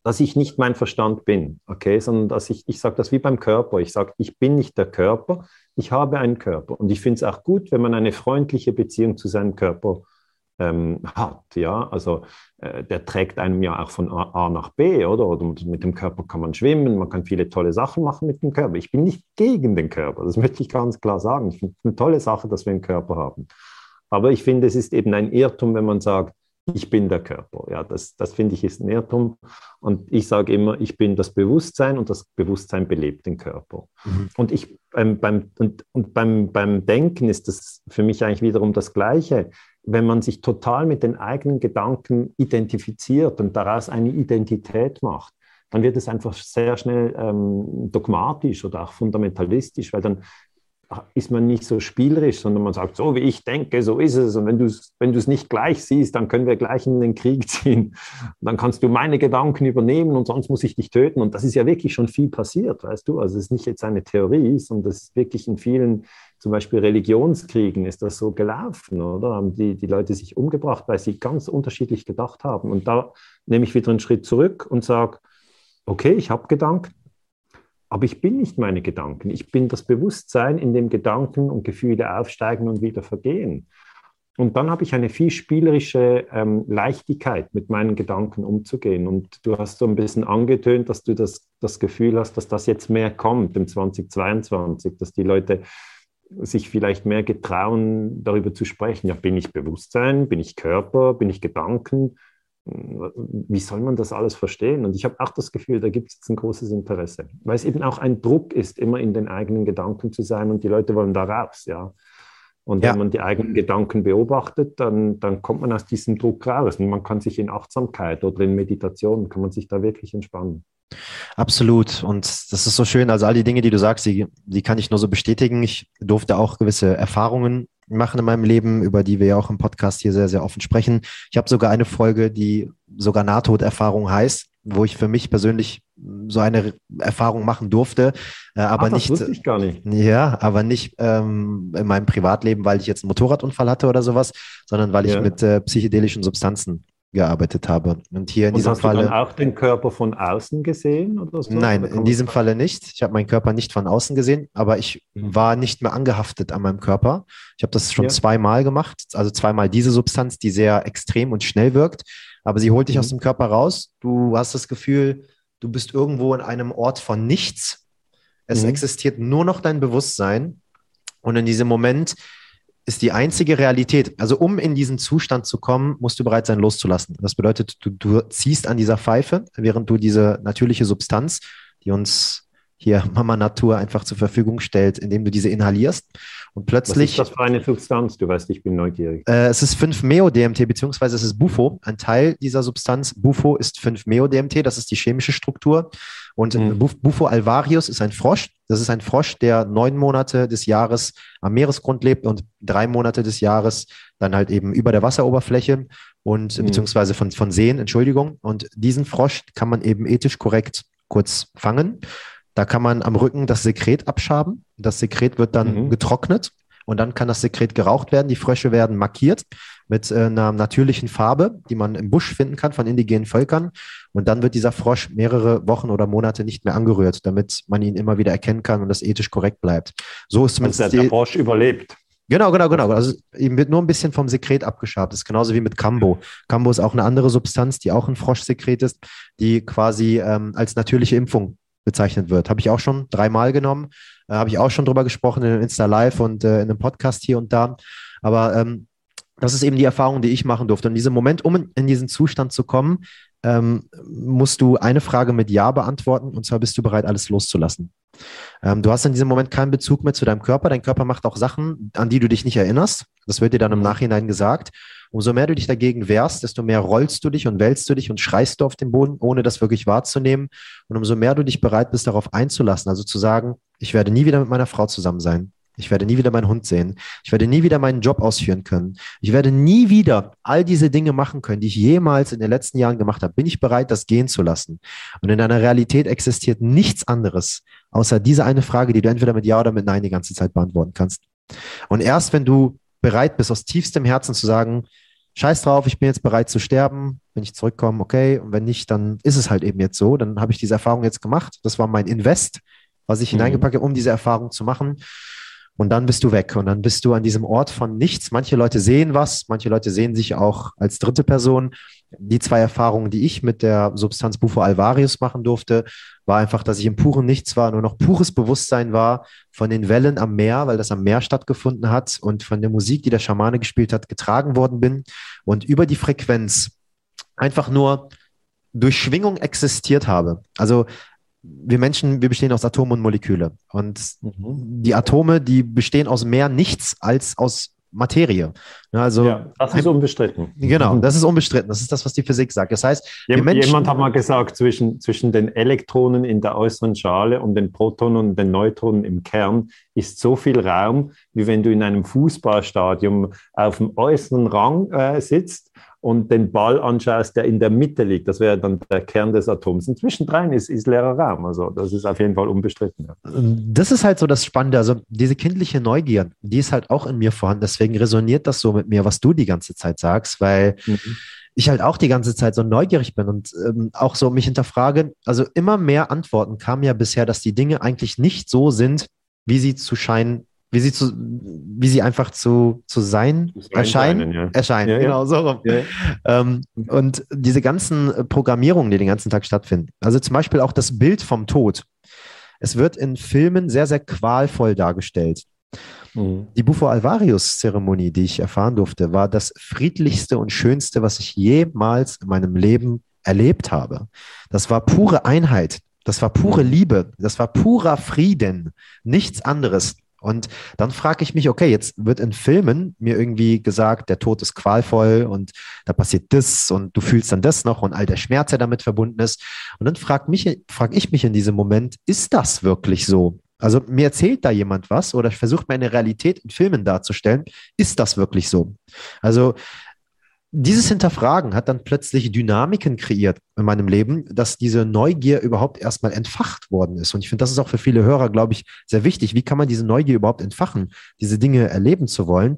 dass ich nicht mein Verstand bin, okay, sondern dass ich, ich sage das wie beim Körper. Ich sage, ich bin nicht der Körper, ich habe einen Körper. Und ich finde es auch gut, wenn man eine freundliche Beziehung zu seinem Körper ähm, hat. Ja? Also äh, der trägt einem ja auch von A, A nach B, oder? oder? mit dem Körper kann man schwimmen, man kann viele tolle Sachen machen mit dem Körper. Ich bin nicht gegen den Körper, das möchte ich ganz klar sagen. Ich finde es eine tolle Sache, dass wir einen Körper haben. Aber ich finde, es ist eben ein Irrtum, wenn man sagt, ich bin der Körper. Ja, das, das finde ich ist ein Irrtum. Und ich sage immer, ich bin das Bewusstsein und das Bewusstsein belebt den Körper. Mhm. Und, ich, ähm, beim, und, und beim, beim Denken ist das für mich eigentlich wiederum das Gleiche wenn man sich total mit den eigenen Gedanken identifiziert und daraus eine Identität macht, dann wird es einfach sehr schnell ähm, dogmatisch oder auch fundamentalistisch, weil dann ist man nicht so spielerisch, sondern man sagt, so wie ich denke, so ist es. Und wenn du es wenn nicht gleich siehst, dann können wir gleich in den Krieg ziehen. Dann kannst du meine Gedanken übernehmen und sonst muss ich dich töten. Und das ist ja wirklich schon viel passiert, weißt du. Also es ist nicht jetzt eine Theorie, sondern das ist wirklich in vielen zum Beispiel Religionskriegen ist das so gelaufen, oder? Haben die, die Leute sich umgebracht, weil sie ganz unterschiedlich gedacht haben. Und da nehme ich wieder einen Schritt zurück und sage, okay, ich habe Gedanken. aber ich bin nicht meine Gedanken. Ich bin das Bewusstsein, in dem Gedanken und Gefühle aufsteigen und wieder vergehen. Und dann habe ich eine viel spielerische ähm, Leichtigkeit, mit meinen Gedanken umzugehen. Und du hast so ein bisschen angetönt, dass du das, das Gefühl hast, dass das jetzt mehr kommt im 2022, dass die Leute sich vielleicht mehr getrauen, darüber zu sprechen. Ja, bin ich Bewusstsein, bin ich Körper, bin ich Gedanken? Wie soll man das alles verstehen? Und ich habe auch das Gefühl, da gibt es jetzt ein großes Interesse, weil es eben auch ein Druck ist, immer in den eigenen Gedanken zu sein und die Leute wollen da raus, ja. Und ja. wenn man die eigenen Gedanken beobachtet, dann, dann kommt man aus diesem Druck raus. Und man kann sich in Achtsamkeit oder in Meditation, kann man sich da wirklich entspannen. Absolut. Und das ist so schön. Also all die Dinge, die du sagst, die, die kann ich nur so bestätigen. Ich durfte auch gewisse Erfahrungen machen in meinem Leben, über die wir ja auch im Podcast hier sehr, sehr offen sprechen. Ich habe sogar eine Folge, die sogar Nahtoderfahrung heißt, wo ich für mich persönlich so eine Erfahrung machen durfte, äh, aber Ach, das nicht. Ich gar nicht. Ja, aber nicht ähm, in meinem Privatleben, weil ich jetzt einen Motorradunfall hatte oder sowas, sondern weil ich ja. mit äh, psychedelischen Substanzen gearbeitet habe. Und hier in Und diesem hast Falle. Du dann auch den Körper von außen gesehen oder so? Nein, in diesem Falle nicht. Ich habe meinen Körper nicht von außen gesehen, aber ich mhm. war nicht mehr angehaftet an meinem Körper. Ich habe das schon ja. zweimal gemacht, also zweimal diese Substanz, die sehr extrem und schnell wirkt, aber sie holt dich mhm. aus dem Körper raus. Du hast das Gefühl, du bist irgendwo in einem Ort von nichts. Es mhm. existiert nur noch dein Bewusstsein. Und in diesem Moment ist die einzige Realität. Also um in diesen Zustand zu kommen, musst du bereit sein, loszulassen. Das bedeutet, du, du ziehst an dieser Pfeife, während du diese natürliche Substanz, die uns hier Mama Natur einfach zur Verfügung stellt, indem du diese inhalierst. Und plötzlich. Was ist das für eine Substanz? Du weißt, ich bin neugierig. Äh, es ist 5-Meo-DMT, beziehungsweise es ist Bufo. Ein Teil dieser Substanz, Bufo, ist 5-Meo-DMT. Das ist die chemische Struktur. Und mhm. Bufo alvarius ist ein Frosch. Das ist ein Frosch, der neun Monate des Jahres am Meeresgrund lebt und drei Monate des Jahres dann halt eben über der Wasseroberfläche und mhm. beziehungsweise von, von Seen, Entschuldigung. Und diesen Frosch kann man eben ethisch korrekt kurz fangen da kann man am Rücken das Sekret abschaben. Das Sekret wird dann mhm. getrocknet und dann kann das Sekret geraucht werden. Die Frösche werden markiert mit äh, einer natürlichen Farbe, die man im Busch finden kann von indigenen Völkern. Und dann wird dieser Frosch mehrere Wochen oder Monate nicht mehr angerührt, damit man ihn immer wieder erkennen kann und das ethisch korrekt bleibt. So ist zumindest also der, der Frosch überlebt. Genau, genau, genau. Also ihm wird nur ein bisschen vom Sekret abgeschabt. Das ist genauso wie mit Cambo. Cambo ist auch eine andere Substanz, die auch ein Froschsekret ist, die quasi ähm, als natürliche Impfung bezeichnet wird. Habe ich auch schon dreimal genommen, äh, habe ich auch schon drüber gesprochen in Insta Live und äh, in einem Podcast hier und da. Aber ähm, das ist eben die Erfahrung, die ich machen durfte. Und in diesem Moment, um in, in diesen Zustand zu kommen, ähm, musst du eine Frage mit Ja beantworten und zwar bist du bereit, alles loszulassen. Ähm, du hast in diesem Moment keinen Bezug mehr zu deinem Körper. Dein Körper macht auch Sachen, an die du dich nicht erinnerst. Das wird dir dann im Nachhinein gesagt. Umso mehr du dich dagegen wehrst, desto mehr rollst du dich und wälzt du dich und schreist du auf den Boden, ohne das wirklich wahrzunehmen. Und umso mehr du dich bereit bist, darauf einzulassen, also zu sagen, ich werde nie wieder mit meiner Frau zusammen sein. Ich werde nie wieder meinen Hund sehen. Ich werde nie wieder meinen Job ausführen können. Ich werde nie wieder all diese Dinge machen können, die ich jemals in den letzten Jahren gemacht habe. Bin ich bereit, das gehen zu lassen? Und in deiner Realität existiert nichts anderes, außer diese eine Frage, die du entweder mit Ja oder mit Nein die ganze Zeit beantworten kannst. Und erst wenn du bereit bist, aus tiefstem Herzen zu sagen, scheiß drauf, ich bin jetzt bereit zu sterben, wenn ich zurückkomme, okay, und wenn nicht, dann ist es halt eben jetzt so, dann habe ich diese Erfahrung jetzt gemacht, das war mein Invest, was ich mhm. hineingepackt habe, um diese Erfahrung zu machen. Und dann bist du weg und dann bist du an diesem Ort von nichts. Manche Leute sehen was, manche Leute sehen sich auch als dritte Person. Die zwei Erfahrungen, die ich mit der Substanz Bufo alvarius machen durfte, war einfach, dass ich im puren Nichts war, nur noch pures Bewusstsein war von den Wellen am Meer, weil das am Meer stattgefunden hat und von der Musik, die der Schamane gespielt hat, getragen worden bin und über die Frequenz einfach nur durch Schwingung existiert habe. Also wir Menschen, wir bestehen aus Atomen und Moleküle. Und mhm. die Atome, die bestehen aus mehr nichts als aus Materie. Also, ja, das ist unbestritten. Genau, das ist unbestritten. Das ist das, was die Physik sagt. Das heißt, Jem, Menschen, jemand hat mal gesagt, zwischen, zwischen den Elektronen in der äußeren Schale und den Protonen und den Neutronen im Kern ist so viel Raum, wie wenn du in einem Fußballstadion auf dem äußeren Rang äh, sitzt und den Ball anschaust, der in der Mitte liegt, das wäre dann der Kern des Atoms. Und zwischendrin ist, ist leerer Raum. Also das ist auf jeden Fall unbestritten. Ja. Das ist halt so das Spannende. Also diese kindliche Neugier, die ist halt auch in mir vorhanden. Deswegen resoniert das so mit mir, was du die ganze Zeit sagst, weil mhm. ich halt auch die ganze Zeit so neugierig bin und ähm, auch so mich hinterfrage. Also immer mehr Antworten kamen ja bisher, dass die Dinge eigentlich nicht so sind, wie sie zu scheinen, wie sie zu, wie sie einfach zu, zu sein, erscheinen, scheinen, ja. erscheinen, ja, genau, so rum. Ja. Ähm, und diese ganzen Programmierungen, die den ganzen Tag stattfinden. Also zum Beispiel auch das Bild vom Tod. Es wird in Filmen sehr, sehr qualvoll dargestellt. Mhm. Die Bufo Alvarius-Zeremonie, die ich erfahren durfte, war das friedlichste und schönste, was ich jemals in meinem Leben erlebt habe. Das war pure Einheit. Das war pure Liebe. Das war purer Frieden. Nichts anderes. Und dann frage ich mich, okay, jetzt wird in Filmen mir irgendwie gesagt, der Tod ist qualvoll und da passiert das und du fühlst dann das noch und all der Schmerz, der damit verbunden ist. Und dann frage frag ich mich in diesem Moment, ist das wirklich so? Also mir erzählt da jemand was oder versucht meine Realität in Filmen darzustellen. Ist das wirklich so? Also dieses Hinterfragen hat dann plötzlich Dynamiken kreiert in meinem Leben, dass diese Neugier überhaupt erstmal entfacht worden ist. Und ich finde, das ist auch für viele Hörer, glaube ich, sehr wichtig. Wie kann man diese Neugier überhaupt entfachen, diese Dinge erleben zu wollen?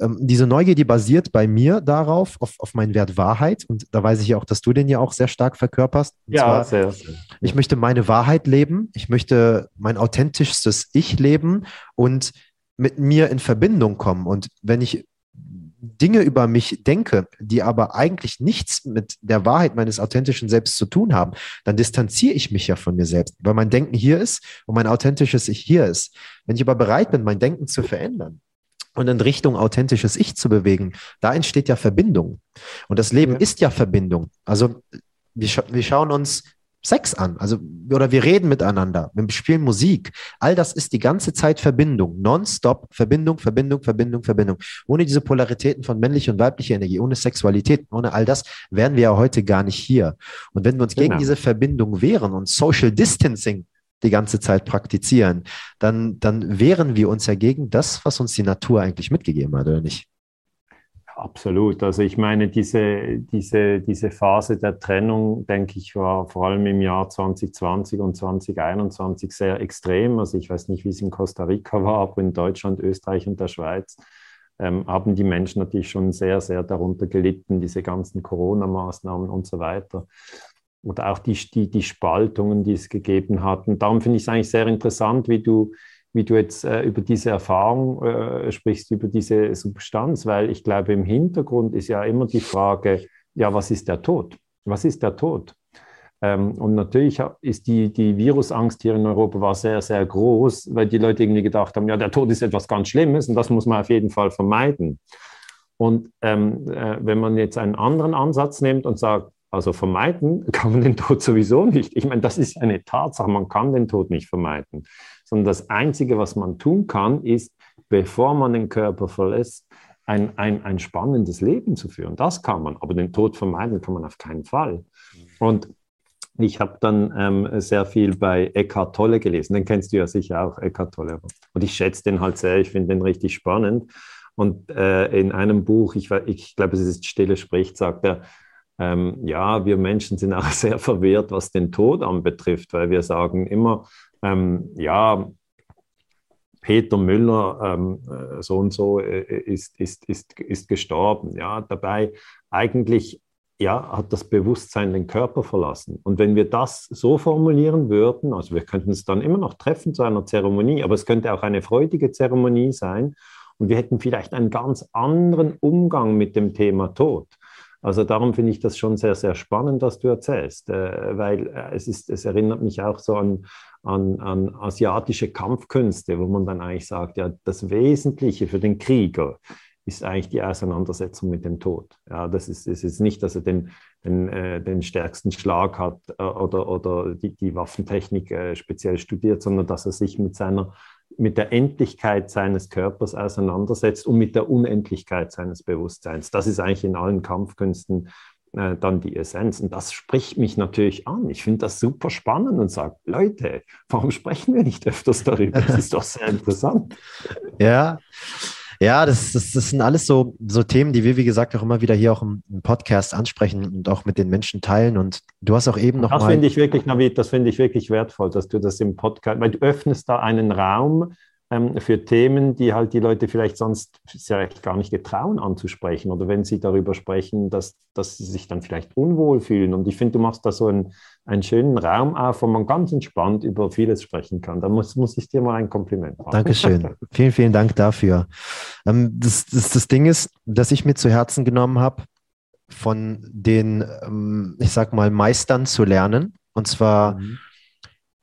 Ähm, diese Neugier, die basiert bei mir darauf, auf, auf meinen Wert Wahrheit. Und da weiß ich ja auch, dass du den ja auch sehr stark verkörperst. Und ja, zwar, sehr, sehr. Ich möchte meine Wahrheit leben. Ich möchte mein authentischstes Ich leben und mit mir in Verbindung kommen. Und wenn ich Dinge über mich denke, die aber eigentlich nichts mit der Wahrheit meines authentischen Selbst zu tun haben, dann distanziere ich mich ja von mir selbst, weil mein Denken hier ist und mein authentisches Ich hier ist. Wenn ich aber bereit bin, mein Denken zu verändern, und in Richtung authentisches Ich zu bewegen, da entsteht ja Verbindung. Und das Leben ja. ist ja Verbindung. Also wir, scha wir schauen uns Sex an, also oder wir reden miteinander, wir spielen Musik. All das ist die ganze Zeit Verbindung, nonstop Verbindung, Verbindung, Verbindung, Verbindung. Ohne diese Polaritäten von männlicher und weiblicher Energie, ohne Sexualität, ohne all das wären wir ja heute gar nicht hier. Und wenn wir uns genau. gegen diese Verbindung wehren und Social Distancing die ganze Zeit praktizieren, dann, dann wehren wir uns ja gegen das, was uns die Natur eigentlich mitgegeben hat, oder nicht? Absolut. Also ich meine, diese, diese, diese Phase der Trennung, denke ich, war vor allem im Jahr 2020 und 2021 sehr extrem. Also ich weiß nicht, wie es in Costa Rica war, aber in Deutschland, Österreich und der Schweiz ähm, haben die Menschen natürlich schon sehr, sehr darunter gelitten, diese ganzen Corona-Maßnahmen und so weiter. Oder auch die, die, die Spaltungen, die es gegeben hat. Und darum finde ich es eigentlich sehr interessant, wie du wie du jetzt äh, über diese Erfahrung äh, sprichst, über diese Substanz, weil ich glaube, im Hintergrund ist ja immer die Frage, ja, was ist der Tod? Was ist der Tod? Ähm, und natürlich ist die, die Virusangst hier in Europa war sehr, sehr groß, weil die Leute irgendwie gedacht haben, ja, der Tod ist etwas ganz Schlimmes und das muss man auf jeden Fall vermeiden. Und ähm, äh, wenn man jetzt einen anderen Ansatz nimmt und sagt, also vermeiden kann man den Tod sowieso nicht. Ich meine, das ist eine Tatsache, man kann den Tod nicht vermeiden sondern das Einzige, was man tun kann, ist, bevor man den Körper verlässt, ein, ein, ein spannendes Leben zu führen. Das kann man, aber den Tod vermeiden kann man auf keinen Fall. Und ich habe dann ähm, sehr viel bei Eckhart Tolle gelesen. Den kennst du ja sicher auch, Eckhart Tolle. Und ich schätze den halt sehr, ich finde den richtig spannend. Und äh, in einem Buch, ich, ich glaube, es ist Stille spricht, sagt er, ähm, ja, wir Menschen sind auch sehr verwehrt, was den Tod anbetrifft, weil wir sagen immer, ähm, ja, Peter Müller, ähm, äh, so und so, äh, ist, ist, ist, ist gestorben. Ja, dabei eigentlich ja, hat das Bewusstsein den Körper verlassen. Und wenn wir das so formulieren würden, also wir könnten es dann immer noch treffen zu einer Zeremonie, aber es könnte auch eine freudige Zeremonie sein und wir hätten vielleicht einen ganz anderen Umgang mit dem Thema Tod. Also darum finde ich das schon sehr, sehr spannend, was du erzählst, äh, weil äh, es, ist, es erinnert mich auch so an, an, an asiatische Kampfkünste, wo man dann eigentlich sagt, ja, das Wesentliche für den Krieger ist eigentlich die Auseinandersetzung mit dem Tod. Ja, das ist, ist nicht, dass er den, den, äh, den stärksten Schlag hat äh, oder, oder die, die Waffentechnik äh, speziell studiert, sondern dass er sich mit seiner mit der Endlichkeit seines Körpers auseinandersetzt und mit der Unendlichkeit seines Bewusstseins. Das ist eigentlich in allen Kampfkünsten äh, dann die Essenz. Und das spricht mich natürlich an. Ich finde das super spannend und sage, Leute, warum sprechen wir nicht öfters darüber? Das ist doch sehr interessant. ja. Ja, das, das, das sind alles so, so Themen, die wir, wie gesagt, auch immer wieder hier auch im, im Podcast ansprechen und auch mit den Menschen teilen. Und du hast auch eben noch das. Finde ich wirklich, Navid, das finde ich wirklich wertvoll, dass du das im Podcast, weil du öffnest da einen Raum, ähm, für Themen, die halt die Leute vielleicht sonst ja gar nicht getrauen anzusprechen oder wenn sie darüber sprechen, dass, dass sie sich dann vielleicht unwohl fühlen. Und ich finde, du machst da so einen, einen schönen Raum auf, wo man ganz entspannt über vieles sprechen kann. Da muss, muss ich dir mal ein Kompliment machen. Dankeschön. vielen, vielen Dank dafür. Ähm, das, das, das Ding ist, dass ich mir zu Herzen genommen habe, von den, ähm, ich sag mal, Meistern zu lernen. Und zwar mhm.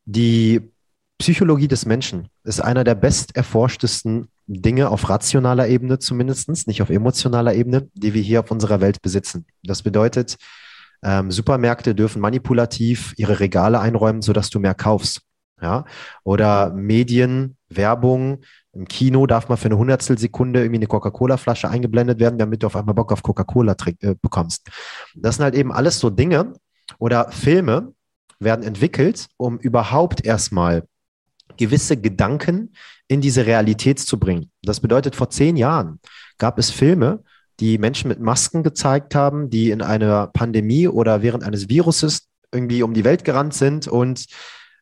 die Psychologie des Menschen ist einer der best erforschtesten Dinge auf rationaler Ebene zumindest, nicht auf emotionaler Ebene, die wir hier auf unserer Welt besitzen. Das bedeutet, ähm, Supermärkte dürfen manipulativ ihre Regale einräumen, sodass du mehr kaufst. Ja? Oder Medien, Werbung, im Kino darf man für eine Hundertstelsekunde irgendwie eine Coca-Cola-Flasche eingeblendet werden, damit du auf einmal Bock auf Coca-Cola äh, bekommst. Das sind halt eben alles so Dinge oder Filme werden entwickelt, um überhaupt erstmal gewisse Gedanken in diese Realität zu bringen. Das bedeutet, vor zehn Jahren gab es Filme, die Menschen mit Masken gezeigt haben, die in einer Pandemie oder während eines Viruses irgendwie um die Welt gerannt sind und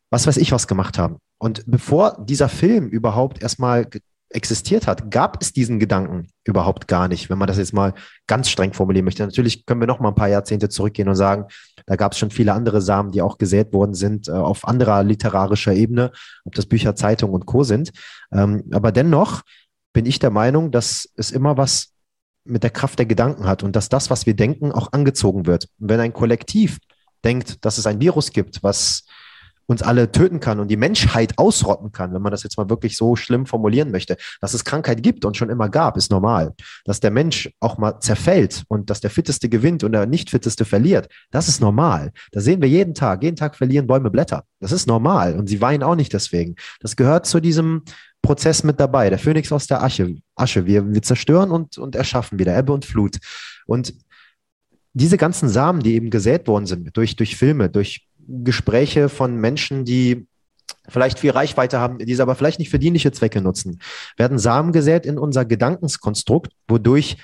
was weiß ich was gemacht haben. Und bevor dieser Film überhaupt erstmal existiert hat, gab es diesen Gedanken überhaupt gar nicht, wenn man das jetzt mal ganz streng formulieren möchte. Natürlich können wir noch mal ein paar Jahrzehnte zurückgehen und sagen, da gab es schon viele andere Samen, die auch gesät worden sind äh, auf anderer literarischer Ebene, ob das Bücher, Zeitungen und Co. sind. Ähm, aber dennoch bin ich der Meinung, dass es immer was mit der Kraft der Gedanken hat und dass das, was wir denken, auch angezogen wird. Wenn ein Kollektiv denkt, dass es ein Virus gibt, was uns alle töten kann und die Menschheit ausrotten kann, wenn man das jetzt mal wirklich so schlimm formulieren möchte. Dass es Krankheit gibt und schon immer gab, ist normal. Dass der Mensch auch mal zerfällt und dass der Fitteste gewinnt und der Nicht-Fitteste verliert, das ist normal. Das sehen wir jeden Tag. Jeden Tag verlieren Bäume Blätter. Das ist normal und sie weinen auch nicht deswegen. Das gehört zu diesem Prozess mit dabei. Der Phönix aus der Asche. Asche. Wir, wir zerstören und, und erschaffen wieder Ebbe und Flut. Und diese ganzen Samen, die eben gesät worden sind durch, durch Filme, durch Gespräche von Menschen, die vielleicht viel Reichweite haben, diese aber vielleicht nicht für dienliche Zwecke nutzen, werden Samen gesät in unser Gedankenskonstrukt, wodurch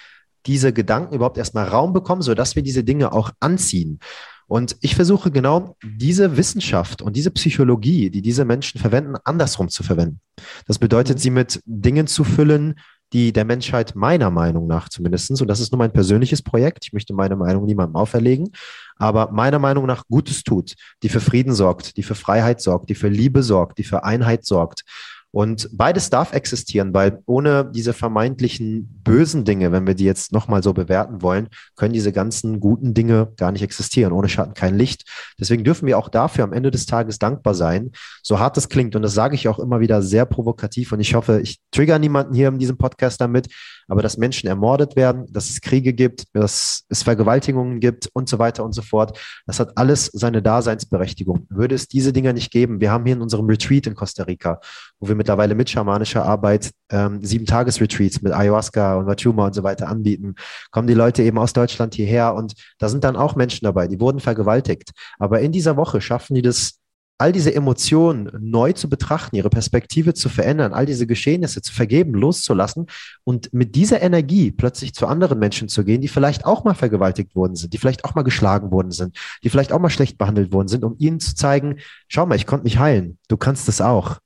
diese Gedanken überhaupt erstmal Raum bekommen, sodass wir diese Dinge auch anziehen. Und ich versuche genau diese Wissenschaft und diese Psychologie, die diese Menschen verwenden, andersrum zu verwenden. Das bedeutet, sie mit Dingen zu füllen, die der Menschheit meiner Meinung nach zumindestens und das ist nur mein persönliches Projekt, ich möchte meine Meinung niemandem auferlegen, aber meiner Meinung nach Gutes tut, die für Frieden sorgt, die für Freiheit sorgt, die für Liebe sorgt, die für Einheit sorgt und beides darf existieren, weil ohne diese vermeintlichen bösen Dinge, wenn wir die jetzt nochmal so bewerten wollen, können diese ganzen guten Dinge gar nicht existieren. Ohne Schatten kein Licht. Deswegen dürfen wir auch dafür am Ende des Tages dankbar sein. So hart es klingt, und das sage ich auch immer wieder sehr provokativ, und ich hoffe, ich trigger niemanden hier in diesem Podcast damit, aber dass Menschen ermordet werden, dass es Kriege gibt, dass es Vergewaltigungen gibt und so weiter und so fort, das hat alles seine Daseinsberechtigung. Würde es diese Dinge nicht geben, wir haben hier in unserem Retreat in Costa Rica, wo wir mittlerweile mit schamanischer Arbeit ähm, sieben Tages-Retreats mit Ayahuasca und Wachuma und so weiter anbieten, kommen die Leute eben aus Deutschland hierher und da sind dann auch Menschen dabei, die wurden vergewaltigt. Aber in dieser Woche schaffen die das all diese Emotionen neu zu betrachten, ihre Perspektive zu verändern, all diese Geschehnisse zu vergeben, loszulassen und mit dieser Energie plötzlich zu anderen Menschen zu gehen, die vielleicht auch mal vergewaltigt worden sind, die vielleicht auch mal geschlagen worden sind, die vielleicht auch mal schlecht behandelt worden sind, um ihnen zu zeigen, schau mal, ich konnte mich heilen, du kannst es auch.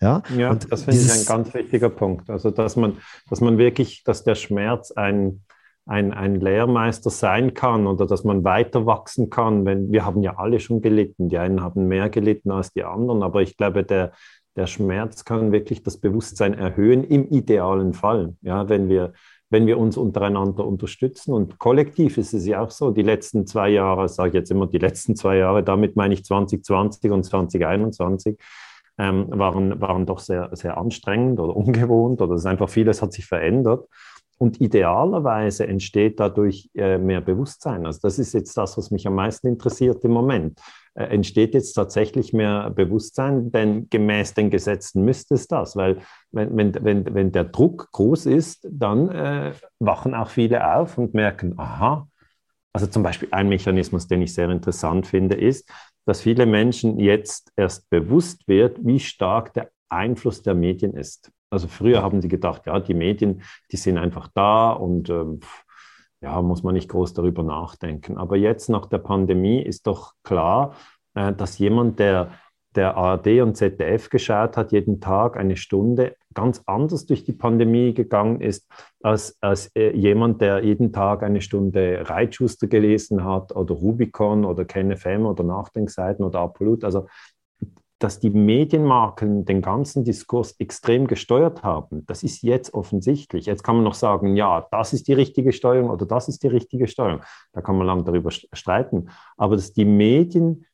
Ja, ja und das finde ich ein ganz wichtiger Punkt. Also, dass man, dass man wirklich, dass der Schmerz ein, ein, ein Lehrmeister sein kann oder dass man weiter wachsen kann. Wenn, wir haben ja alle schon gelitten. Die einen haben mehr gelitten als die anderen, aber ich glaube, der, der Schmerz kann wirklich das Bewusstsein erhöhen, im idealen Fall. Ja, wenn wir, wenn wir uns untereinander unterstützen. Und kollektiv ist es ja auch so, die letzten zwei Jahre, sage ich jetzt immer die letzten zwei Jahre, damit meine ich 2020 und 2021, ähm, waren, waren doch sehr, sehr anstrengend oder ungewohnt oder es ist einfach vieles hat sich verändert. Und idealerweise entsteht dadurch äh, mehr Bewusstsein. Also das ist jetzt das, was mich am meisten interessiert im Moment. Äh, entsteht jetzt tatsächlich mehr Bewusstsein, denn gemäß den Gesetzen müsste es das, weil wenn, wenn, wenn, wenn der Druck groß ist, dann äh, wachen auch viele auf und merken, aha, also zum Beispiel ein Mechanismus, den ich sehr interessant finde, ist, dass viele Menschen jetzt erst bewusst wird, wie stark der Einfluss der Medien ist. Also früher haben sie gedacht, ja, die Medien, die sind einfach da und ähm, ja, muss man nicht groß darüber nachdenken. Aber jetzt nach der Pandemie ist doch klar, äh, dass jemand, der der ARD und ZDF geschaut hat, jeden Tag eine Stunde, ganz anders durch die Pandemie gegangen ist, als, als äh, jemand, der jeden Tag eine Stunde Reitschuster gelesen hat oder Rubicon oder KenFM oder Nachdenkseiten oder Apollut. Also dass die Medienmarken den ganzen Diskurs extrem gesteuert haben, das ist jetzt offensichtlich. Jetzt kann man noch sagen, ja, das ist die richtige Steuerung oder das ist die richtige Steuerung. Da kann man lange darüber streiten. Aber dass die Medien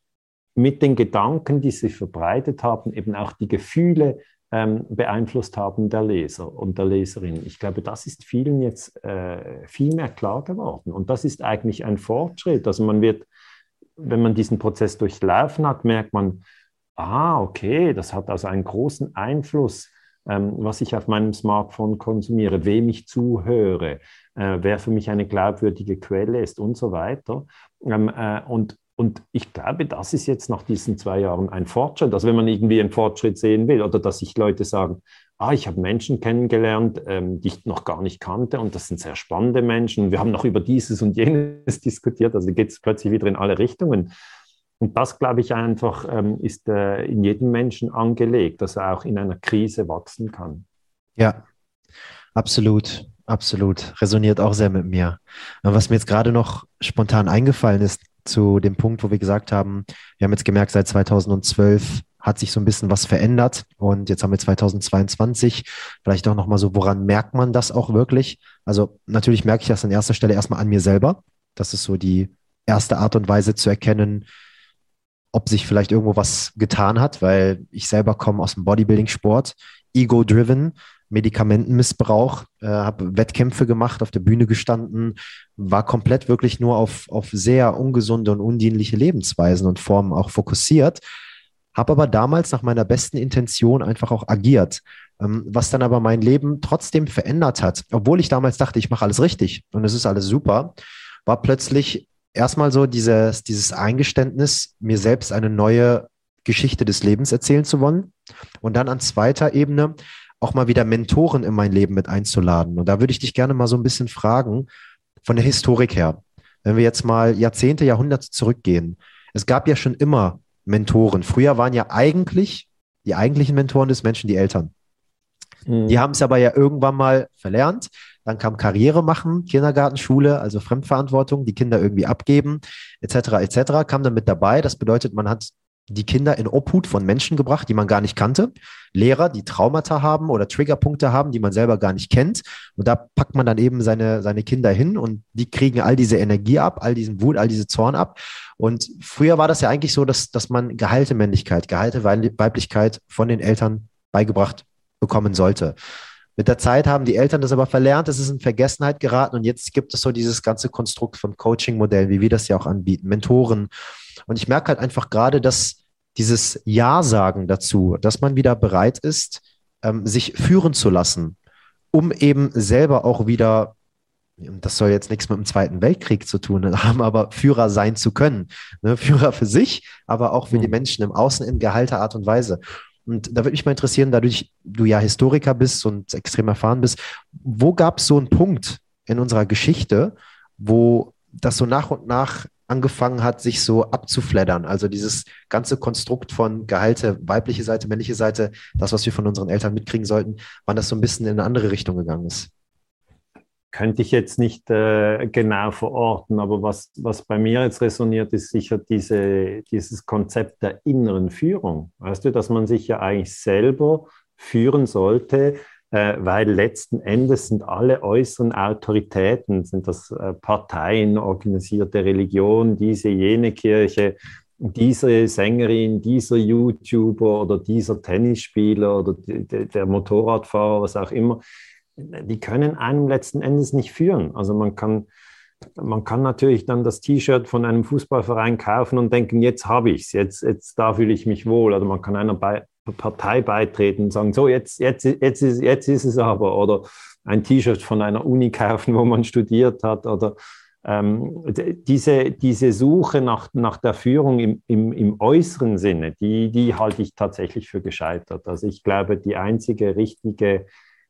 mit den Gedanken, die sie verbreitet haben, eben auch die Gefühle ähm, beeinflusst haben der Leser und der Leserin. Ich glaube, das ist vielen jetzt äh, viel mehr klar geworden. Und das ist eigentlich ein Fortschritt. Also man wird, wenn man diesen Prozess durchlaufen hat, merkt man, ah, okay, das hat also einen großen Einfluss, ähm, was ich auf meinem Smartphone konsumiere, wem ich zuhöre, äh, wer für mich eine glaubwürdige Quelle ist und so weiter. Ähm, äh, und und ich glaube, das ist jetzt nach diesen zwei Jahren ein Fortschritt. Also wenn man irgendwie einen Fortschritt sehen will oder dass sich Leute sagen, ah, ich habe Menschen kennengelernt, ähm, die ich noch gar nicht kannte und das sind sehr spannende Menschen. Wir haben noch über dieses und jenes diskutiert. Also geht es plötzlich wieder in alle Richtungen. Und das, glaube ich, einfach ähm, ist äh, in jedem Menschen angelegt, dass er auch in einer Krise wachsen kann. Ja, absolut. Absolut. Resoniert auch sehr mit mir. Was mir jetzt gerade noch spontan eingefallen ist, zu dem Punkt, wo wir gesagt haben, wir haben jetzt gemerkt, seit 2012 hat sich so ein bisschen was verändert und jetzt haben wir 2022. Vielleicht auch nochmal so, woran merkt man das auch wirklich? Also natürlich merke ich das an erster Stelle erstmal an mir selber. Das ist so die erste Art und Weise zu erkennen, ob sich vielleicht irgendwo was getan hat, weil ich selber komme aus dem Bodybuilding-Sport, ego-driven. Medikamentenmissbrauch, äh, habe Wettkämpfe gemacht, auf der Bühne gestanden, war komplett wirklich nur auf, auf sehr ungesunde und undienliche Lebensweisen und Formen auch fokussiert, habe aber damals nach meiner besten Intention einfach auch agiert, ähm, was dann aber mein Leben trotzdem verändert hat, obwohl ich damals dachte, ich mache alles richtig und es ist alles super, war plötzlich erstmal so dieses, dieses Eingeständnis, mir selbst eine neue Geschichte des Lebens erzählen zu wollen. Und dann an zweiter Ebene auch mal wieder Mentoren in mein Leben mit einzuladen. Und da würde ich dich gerne mal so ein bisschen fragen, von der Historik her, wenn wir jetzt mal Jahrzehnte, Jahrhunderte zurückgehen. Es gab ja schon immer Mentoren. Früher waren ja eigentlich die eigentlichen Mentoren des Menschen die Eltern. Mhm. Die haben es aber ja irgendwann mal verlernt. Dann kam Karriere machen, Kindergarten, Schule, also Fremdverantwortung, die Kinder irgendwie abgeben, etc. etc. kam dann mit dabei. Das bedeutet, man hat die Kinder in Obhut von Menschen gebracht, die man gar nicht kannte. Lehrer, die Traumata haben oder Triggerpunkte haben, die man selber gar nicht kennt. Und da packt man dann eben seine, seine Kinder hin und die kriegen all diese Energie ab, all diesen Wut, all diese Zorn ab. Und früher war das ja eigentlich so, dass, dass man geheilte Männlichkeit, geheilte Weiblichkeit von den Eltern beigebracht bekommen sollte. Mit der Zeit haben die Eltern das aber verlernt, es ist in Vergessenheit geraten und jetzt gibt es so dieses ganze Konstrukt von Coaching-Modellen, wie wir das ja auch anbieten, Mentoren. Und ich merke halt einfach gerade, dass dieses Ja sagen dazu, dass man wieder bereit ist, ähm, sich führen zu lassen, um eben selber auch wieder, das soll jetzt nichts mit dem Zweiten Weltkrieg zu tun haben, aber Führer sein zu können. Ne? Führer für sich, aber auch für mhm. die Menschen im Außen in geheilter Art und Weise. Und da würde mich mal interessieren, dadurch du ja Historiker bist und extrem erfahren bist, wo gab es so einen Punkt in unserer Geschichte, wo das so nach und nach angefangen hat, sich so abzufleddern. Also dieses ganze Konstrukt von Gehalte, weibliche Seite, männliche Seite, das, was wir von unseren Eltern mitkriegen sollten, wann das so ein bisschen in eine andere Richtung gegangen ist. Könnte ich jetzt nicht äh, genau verorten, aber was, was bei mir jetzt resoniert, ist sicher diese, dieses Konzept der inneren Führung. Weißt du, dass man sich ja eigentlich selber führen sollte, äh, weil letzten Endes sind alle äußeren Autoritäten, sind das äh, Parteien, organisierte Religion, diese, jene Kirche, diese Sängerin, dieser YouTuber oder dieser Tennisspieler oder der Motorradfahrer, was auch immer, die können einem letzten Endes nicht führen. Also man kann, man kann natürlich dann das T-Shirt von einem Fußballverein kaufen und denken, jetzt habe ich es, jetzt, jetzt da fühle ich mich wohl. Oder man kann einer bei, Partei beitreten und sagen, so jetzt, jetzt, jetzt, ist, jetzt ist es aber. Oder ein T-Shirt von einer Uni kaufen, wo man studiert hat. Oder ähm, diese, diese Suche nach, nach der Führung im, im, im äußeren Sinne, die, die halte ich tatsächlich für gescheitert. Also ich glaube, die einzige richtige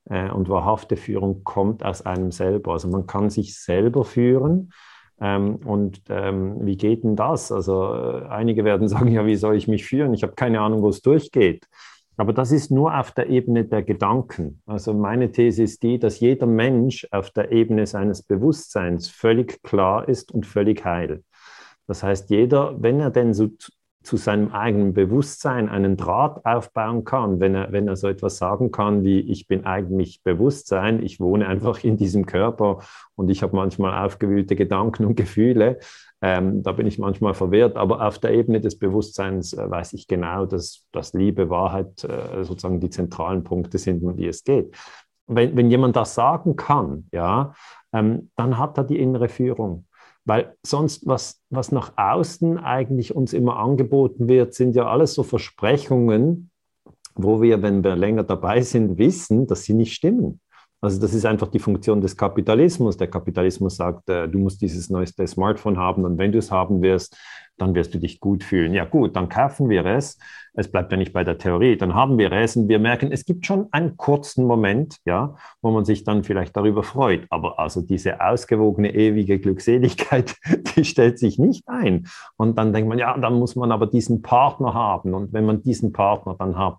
äh, und wahrhafte Führung kommt aus einem selber. Also man kann sich selber führen Ähm, und ähm, wie geht denn das? Also äh, einige werden sagen, ja, wie soll ich mich führen? Ich habe keine Ahnung, wo es durchgeht. Aber das ist nur auf der Ebene der Gedanken. Also meine These ist die, dass jeder Mensch auf der Ebene seines Bewusstseins völlig klar ist und völlig heil. Das heißt, jeder, wenn er denn so zu seinem eigenen Bewusstsein einen Draht aufbauen kann, wenn er, wenn er so etwas sagen kann wie, ich bin eigentlich Bewusstsein, ich wohne einfach in diesem Körper und ich habe manchmal aufgewühlte Gedanken und Gefühle, ähm, da bin ich manchmal verwirrt, aber auf der Ebene des Bewusstseins äh, weiß ich genau, dass, dass Liebe, Wahrheit äh, sozusagen die zentralen Punkte sind, um die es geht. Wenn, wenn jemand das sagen kann, ja, ähm, dann hat er die innere Führung. Weil sonst, was, was nach außen eigentlich uns immer angeboten wird, sind ja alles so Versprechungen, wo wir, wenn wir länger dabei sind, wissen, dass sie nicht stimmen. Also das ist einfach die Funktion des Kapitalismus. Der Kapitalismus sagt, äh, du musst dieses neueste Smartphone haben und wenn du es haben wirst, dann wirst du dich gut fühlen. Ja gut, dann kaufen wir es. Es bleibt ja nicht bei der Theorie. Dann haben wir es und wir merken, es gibt schon einen kurzen Moment, ja, wo man sich dann vielleicht darüber freut. Aber also diese ausgewogene ewige Glückseligkeit, die stellt sich nicht ein. Und dann denkt man, ja, dann muss man aber diesen Partner haben. Und wenn man diesen Partner dann hat,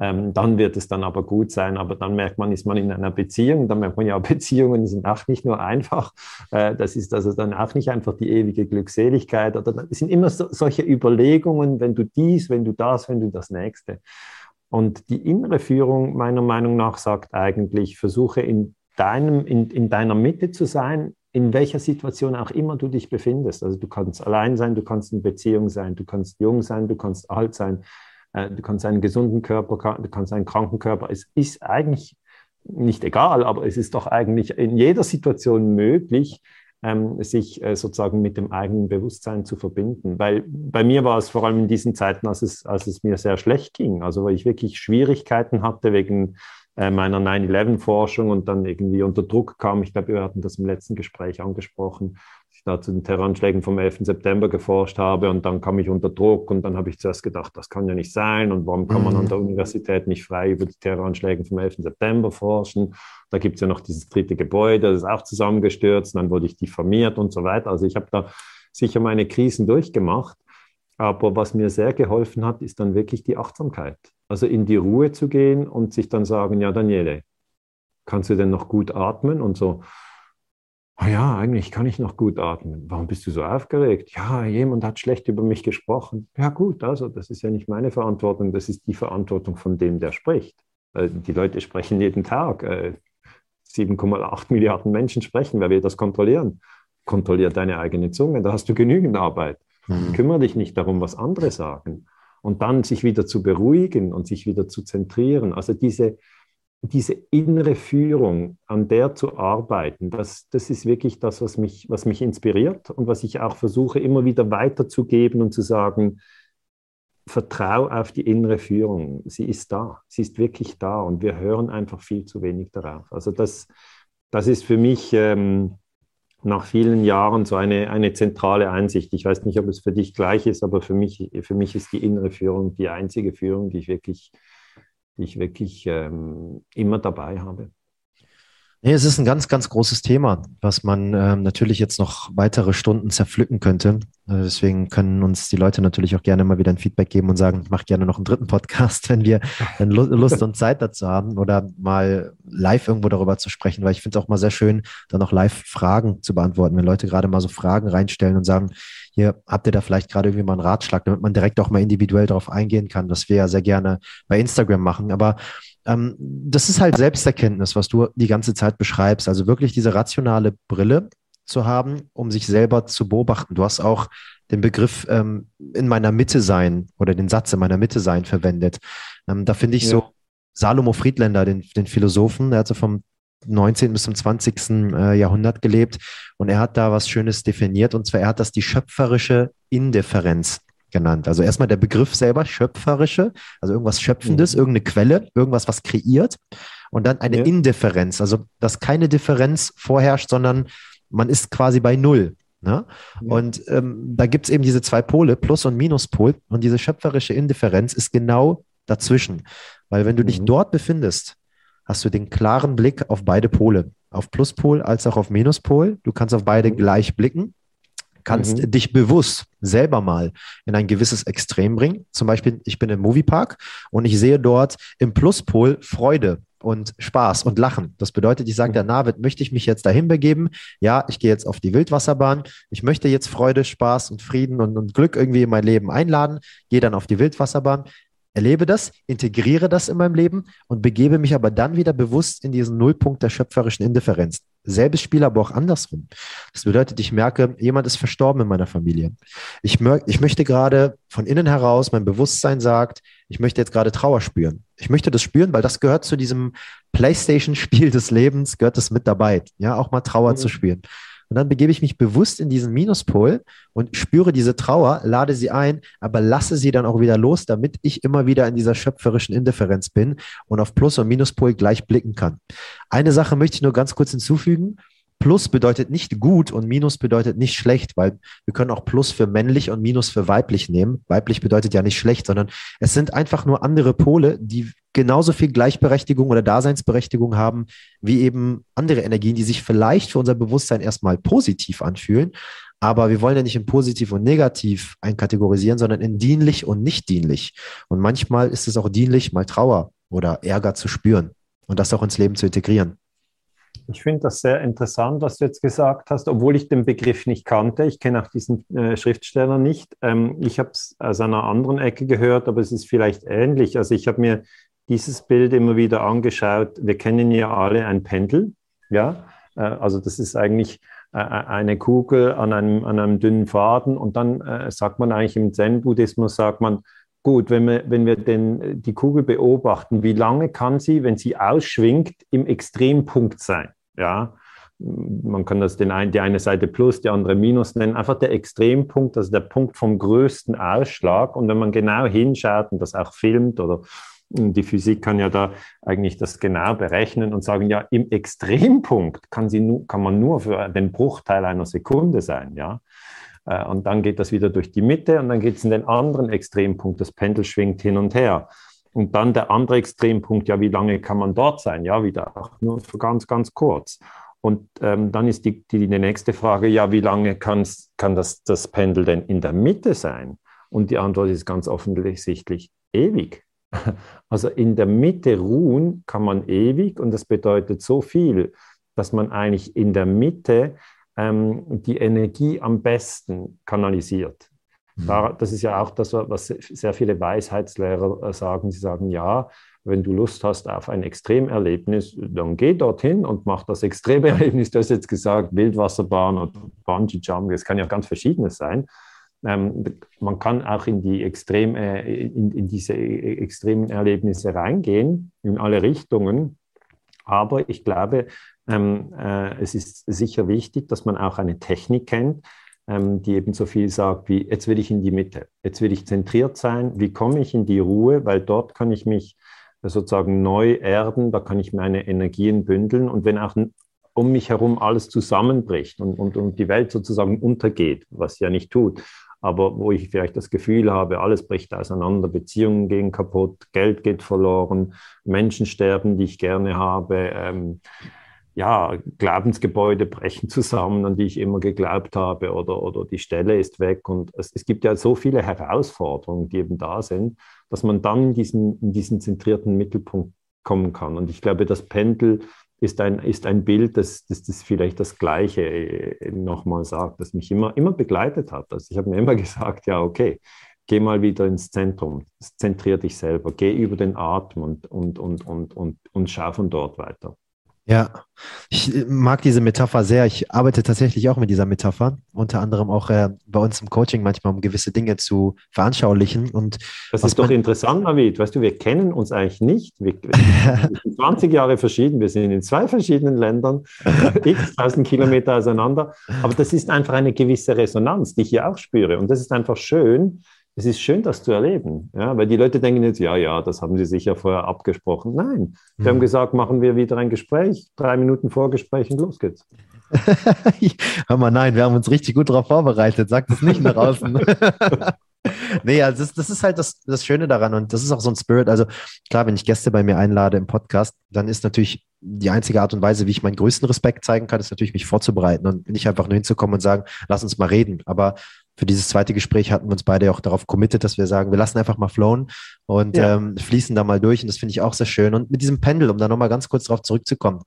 ähm, dann wird es dann aber gut sein. Aber dann merkt man, ist man in einer Beziehung. Dann merkt man ja, Beziehungen sind auch nicht nur einfach. Äh, das ist also dann auch nicht einfach die ewige Glückseligkeit. Oder es sind immer so, solche Überlegungen, wenn du dies, wenn du das, wenn du das nächste. Und die innere Führung meiner Meinung nach sagt eigentlich, versuche in deinem, in, in deiner Mitte zu sein, in welcher Situation auch immer du dich befindest. Also du kannst allein sein, du kannst in Beziehung sein, du kannst jung sein, du kannst alt sein, du kannst einen gesunden Körper, du kannst einen kranken Körper. Es ist eigentlich nicht egal, aber es ist doch eigentlich in jeder Situation möglich, ähm, sich äh, sozusagen mit dem eigenen Bewusstsein zu verbinden. Weil bei mir war es vor allem in diesen Zeiten, als es, als es mir sehr schlecht ging, also weil ich wirklich Schwierigkeiten hatte wegen äh, meiner 9-11-Forschung und dann irgendwie unter Druck kam. Ich glaube, wir hatten das im letzten Gespräch angesprochen da zu den Terroranschlägen vom 11. September geforscht habe und dann kam ich unter Druck und dann habe ich zuerst gedacht, das kann ja nicht sein und warum kann man an mhm. der Universität nicht frei über die Terroranschläge vom 11. September forschen? Da gibt es ja noch dieses dritte Gebäude, das ist auch zusammengestürzt, dann wurde ich diffamiert und so weiter. Also ich habe da sicher meine Krisen durchgemacht, aber was mir sehr geholfen hat, ist dann wirklich die Achtsamkeit. Also in die Ruhe zu gehen und sich dann sagen, ja Daniele, kannst du denn noch gut atmen und so? Oh ja, eigentlich kann ich noch gut atmen. Warum bist du so aufgeregt? Ja, jemand hat schlecht über mich gesprochen. Ja gut, also das ist ja nicht meine Verantwortung, das ist die Verantwortung von dem, der spricht. Äh, die Leute sprechen jeden Tag. 7,8 äh, Milliarden Menschen sprechen. Wer will das kontrollieren? Kontrolliert deine eigene Zunge, da hast du genügend Arbeit. Mhm. Kümmere dich nicht darum, was andere sagen. Und dann sich wieder zu beruhigen und sich wieder zu zentrieren. Also diese, diese innere Führung, an der zu arbeiten, das, das ist wirklich das, was mich, was mich inspiriert und was ich auch versuche, immer wieder weiterzugeben und zu sagen, vertrau auf die innere Führung. Sie ist da, sie ist wirklich da und wir hören einfach viel zu wenig darauf. Also das, das ist für mich ähm, nach vielen Jahren so eine, eine zentrale Einsicht. Ich weiß nicht, ob es für dich gleich ist, aber für mich, für mich ist die innere Führung die einzige Führung, die ich wirklich die ich wirklich ähm, immer dabei habe. Nee, es ist ein ganz, ganz großes Thema, was man ähm, natürlich jetzt noch weitere Stunden zerpflücken könnte. Also deswegen können uns die Leute natürlich auch gerne mal wieder ein Feedback geben und sagen, ich mache gerne noch einen dritten Podcast, wenn wir dann Lust und Zeit dazu haben oder mal live irgendwo darüber zu sprechen, weil ich finde es auch mal sehr schön, dann auch live Fragen zu beantworten, wenn Leute gerade mal so Fragen reinstellen und sagen, hier habt ihr da vielleicht gerade irgendwie mal einen Ratschlag, damit man direkt auch mal individuell darauf eingehen kann, was wir ja sehr gerne bei Instagram machen. Aber ähm, das ist halt Selbsterkenntnis, was du die ganze Zeit beschreibst. Also wirklich diese rationale Brille zu haben, um sich selber zu beobachten. Du hast auch den Begriff ähm, in meiner Mitte sein oder den Satz in meiner Mitte sein verwendet. Ähm, da finde ich ja. so Salomo Friedländer, den, den Philosophen, der hat so vom 19. bis zum 20. Äh, Jahrhundert gelebt und er hat da was Schönes definiert und zwar er hat das die schöpferische Indifferenz genannt. Also erstmal der Begriff selber, schöpferische, also irgendwas Schöpfendes, mhm. irgendeine Quelle, irgendwas, was kreiert und dann eine ja. Indifferenz, also dass keine Differenz vorherrscht, sondern man ist quasi bei Null. Ne? Ja. Und ähm, da gibt es eben diese zwei Pole, Plus- und Minuspol und diese schöpferische Indifferenz ist genau dazwischen. Weil wenn du mhm. dich dort befindest, hast du den klaren Blick auf beide Pole, auf Pluspol als auch auf Minuspol. Du kannst auf beide mhm. gleich blicken kannst mhm. dich bewusst selber mal in ein gewisses Extrem bringen. Zum Beispiel, ich bin im Moviepark und ich sehe dort im Pluspol Freude und Spaß und Lachen. Das bedeutet, ich sage der mhm. Navid, möchte ich mich jetzt dahin begeben? Ja, ich gehe jetzt auf die Wildwasserbahn. Ich möchte jetzt Freude, Spaß und Frieden und, und Glück irgendwie in mein Leben einladen. Gehe dann auf die Wildwasserbahn erlebe das, integriere das in meinem Leben und begebe mich aber dann wieder bewusst in diesen Nullpunkt der schöpferischen Indifferenz. Selbes Spiel, aber auch andersrum. Das bedeutet, ich merke, jemand ist verstorben in meiner Familie. Ich, ich möchte gerade von innen heraus, mein Bewusstsein sagt, ich möchte jetzt gerade Trauer spüren. Ich möchte das spüren, weil das gehört zu diesem Playstation-Spiel des Lebens, gehört das mit dabei. Ja, auch mal Trauer mhm. zu spüren. Und dann begebe ich mich bewusst in diesen Minuspol und spüre diese Trauer, lade sie ein, aber lasse sie dann auch wieder los, damit ich immer wieder in dieser schöpferischen Indifferenz bin und auf Plus- und Minuspol gleich blicken kann. Eine Sache möchte ich nur ganz kurz hinzufügen. Plus bedeutet nicht gut und Minus bedeutet nicht schlecht, weil wir können auch Plus für männlich und Minus für weiblich nehmen. Weiblich bedeutet ja nicht schlecht, sondern es sind einfach nur andere Pole, die genauso viel Gleichberechtigung oder Daseinsberechtigung haben wie eben andere Energien, die sich vielleicht für unser Bewusstsein erstmal positiv anfühlen. Aber wir wollen ja nicht in positiv und negativ einkategorisieren, sondern in dienlich und nicht dienlich. Und manchmal ist es auch dienlich, mal Trauer oder Ärger zu spüren und das auch ins Leben zu integrieren. Ich finde das sehr interessant, was du jetzt gesagt hast, obwohl ich den Begriff nicht kannte. Ich kenne auch diesen äh, Schriftsteller nicht. Ähm, ich habe es aus einer anderen Ecke gehört, aber es ist vielleicht ähnlich. Also ich habe mir dieses Bild immer wieder angeschaut. Wir kennen ja alle ein Pendel. Ja, äh, also das ist eigentlich äh, eine Kugel an einem, an einem dünnen Faden. Und dann äh, sagt man eigentlich im Zen-Buddhismus, sagt man, gut, wenn wir, wenn wir den, die Kugel beobachten, wie lange kann sie, wenn sie ausschwingt, im Extrempunkt sein? Ja, man kann das den ein, die eine Seite plus, die andere minus nennen. Einfach der Extrempunkt, also der Punkt vom größten Ausschlag. Und wenn man genau hinschaut und das auch filmt oder die Physik kann ja da eigentlich das genau berechnen und sagen, ja, im Extrempunkt kann, sie nu, kann man nur für den Bruchteil einer Sekunde sein, ja. Äh, und dann geht das wieder durch die Mitte und dann geht es in den anderen Extrempunkt. Das Pendel schwingt hin und her. Und dann der andere Extrempunkt, ja, wie lange kann man dort sein? Ja, wieder nur für ganz, ganz kurz. Und ähm, dann ist die, die, die nächste Frage, ja, wie lange kann das, das Pendel denn in der Mitte sein? Und die Antwort ist ganz offensichtlich ewig. Also in der Mitte ruhen kann man ewig und das bedeutet so viel, dass man eigentlich in der Mitte ähm, die Energie am besten kanalisiert. Mhm. Das ist ja auch das, was sehr viele Weisheitslehrer äh, sagen. Sie sagen, ja, wenn du Lust hast auf ein Extremerlebnis, dann geh dorthin und mach das Extremerlebnis. Du hast jetzt gesagt, Wildwasserbahn oder Bungee Jump, es kann ja ganz verschiedenes sein. Ähm, man kann auch in, die Extrem, äh, in, in, diese extremen Erlebnisse reingehen, in alle Richtungen. Aber ich glaube, ähm, äh, es ist sicher wichtig, dass man auch eine Technik kennt, ähm, die eben so viel sagt wie, jetzt will ich in die Mitte, jetzt will ich zentriert sein, wie komme ich in die Ruhe, weil dort kann ich mich sozusagen neu erden, da kann ich meine Energien bündeln. Und wenn auch um mich herum alles zusammenbricht und, und, und die Welt sozusagen untergeht, was ja nicht tut, aber wo ich vielleicht das Gefühl habe, alles bricht auseinander, Beziehungen gehen kaputt, Geld geht verloren, Menschen sterben, die ich gerne habe, ähm, ja, Glaubensgebäude brechen zusammen, an die ich immer geglaubt habe, oder, oder die Stelle ist weg. Und es, es gibt ja so viele Herausforderungen, die eben da sind, dass man dann in diesen, in diesen zentrierten Mittelpunkt kommen kann. Und ich glaube, das Pendel ist ein, ist ein Bild, das, das, das vielleicht das Gleiche äh, nochmal sagt, das mich immer, immer begleitet hat. Also ich habe mir immer gesagt, ja, okay, geh mal wieder ins Zentrum, zentrier dich selber, geh über den Atem und, und, und, und, und, und schau von dort weiter. Ja, ich äh, mag diese Metapher sehr. Ich arbeite tatsächlich auch mit dieser Metapher, unter anderem auch äh, bei uns im Coaching manchmal, um gewisse Dinge zu veranschaulichen. Und das ist doch interessant, David. Weißt du, wir kennen uns eigentlich nicht. Wir, sind 20 Jahre verschieden. Wir sind in zwei verschiedenen Ländern, x tausend Kilometer auseinander. Aber das ist einfach eine gewisse Resonanz, die ich hier auch spüre. Und das ist einfach schön, es ist schön, das zu erleben. Ja, weil die Leute denken jetzt, ja, ja, das haben sie sicher vorher abgesprochen. Nein, wir mhm. haben gesagt, machen wir wieder ein Gespräch, drei Minuten Vorgespräch und los geht's. Hör mal, nein, wir haben uns richtig gut darauf vorbereitet. Sag das nicht nach außen. nee, also das, das ist halt das, das Schöne daran und das ist auch so ein Spirit. Also klar, wenn ich Gäste bei mir einlade im Podcast, dann ist natürlich die einzige Art und Weise, wie ich meinen größten Respekt zeigen kann, ist natürlich mich vorzubereiten und nicht einfach nur hinzukommen und sagen, lass uns mal reden. Aber für dieses zweite Gespräch hatten wir uns beide auch darauf committed, dass wir sagen, wir lassen einfach mal flowen und ja. ähm, fließen da mal durch. Und das finde ich auch sehr schön. Und mit diesem Pendel, um da nochmal ganz kurz drauf zurückzukommen.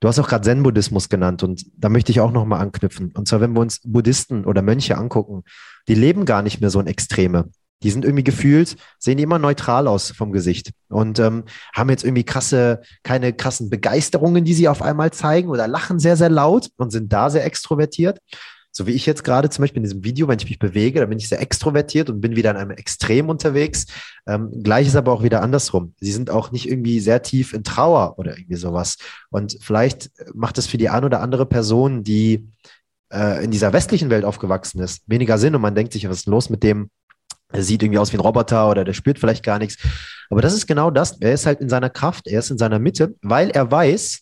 Du hast auch gerade Zen-Buddhismus genannt und da möchte ich auch nochmal anknüpfen. Und zwar, wenn wir uns Buddhisten oder Mönche angucken, die leben gar nicht mehr so in Extreme. Die sind irgendwie gefühlt, sehen immer neutral aus vom Gesicht und ähm, haben jetzt irgendwie krasse, keine krassen Begeisterungen, die sie auf einmal zeigen oder lachen sehr, sehr laut und sind da sehr extrovertiert, so wie ich jetzt gerade zum Beispiel in diesem Video, wenn ich mich bewege, da bin ich sehr extrovertiert und bin wieder in einem Extrem unterwegs. Ähm, gleich ist aber auch wieder andersrum. Sie sind auch nicht irgendwie sehr tief in Trauer oder irgendwie sowas. Und vielleicht macht es für die eine oder andere Person, die äh, in dieser westlichen Welt aufgewachsen ist, weniger Sinn und man denkt sich, was ist los mit dem? Er sieht irgendwie aus wie ein Roboter oder der spürt vielleicht gar nichts. Aber das ist genau das. Er ist halt in seiner Kraft, er ist in seiner Mitte, weil er weiß,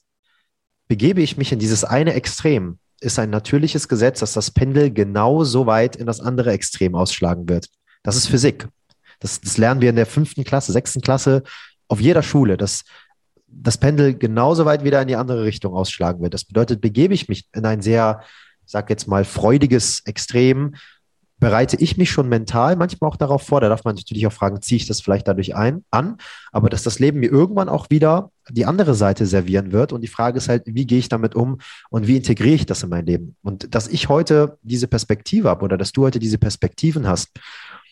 begebe ich mich in dieses eine Extrem, ist ein natürliches Gesetz, dass das Pendel genau so weit in das andere Extrem ausschlagen wird. Das ist Physik. Das, das lernen wir in der fünften Klasse, sechsten Klasse auf jeder Schule, dass das Pendel genauso weit wieder in die andere Richtung ausschlagen wird. Das bedeutet, begebe ich mich in ein sehr, sag jetzt mal, freudiges Extrem, bereite ich mich schon mental manchmal auch darauf vor. Da darf man natürlich auch fragen, ziehe ich das vielleicht dadurch ein, an, aber dass das Leben mir irgendwann auch wieder die andere Seite servieren wird. Und die Frage ist halt, wie gehe ich damit um und wie integriere ich das in mein Leben? Und dass ich heute diese Perspektive habe oder dass du heute diese Perspektiven hast,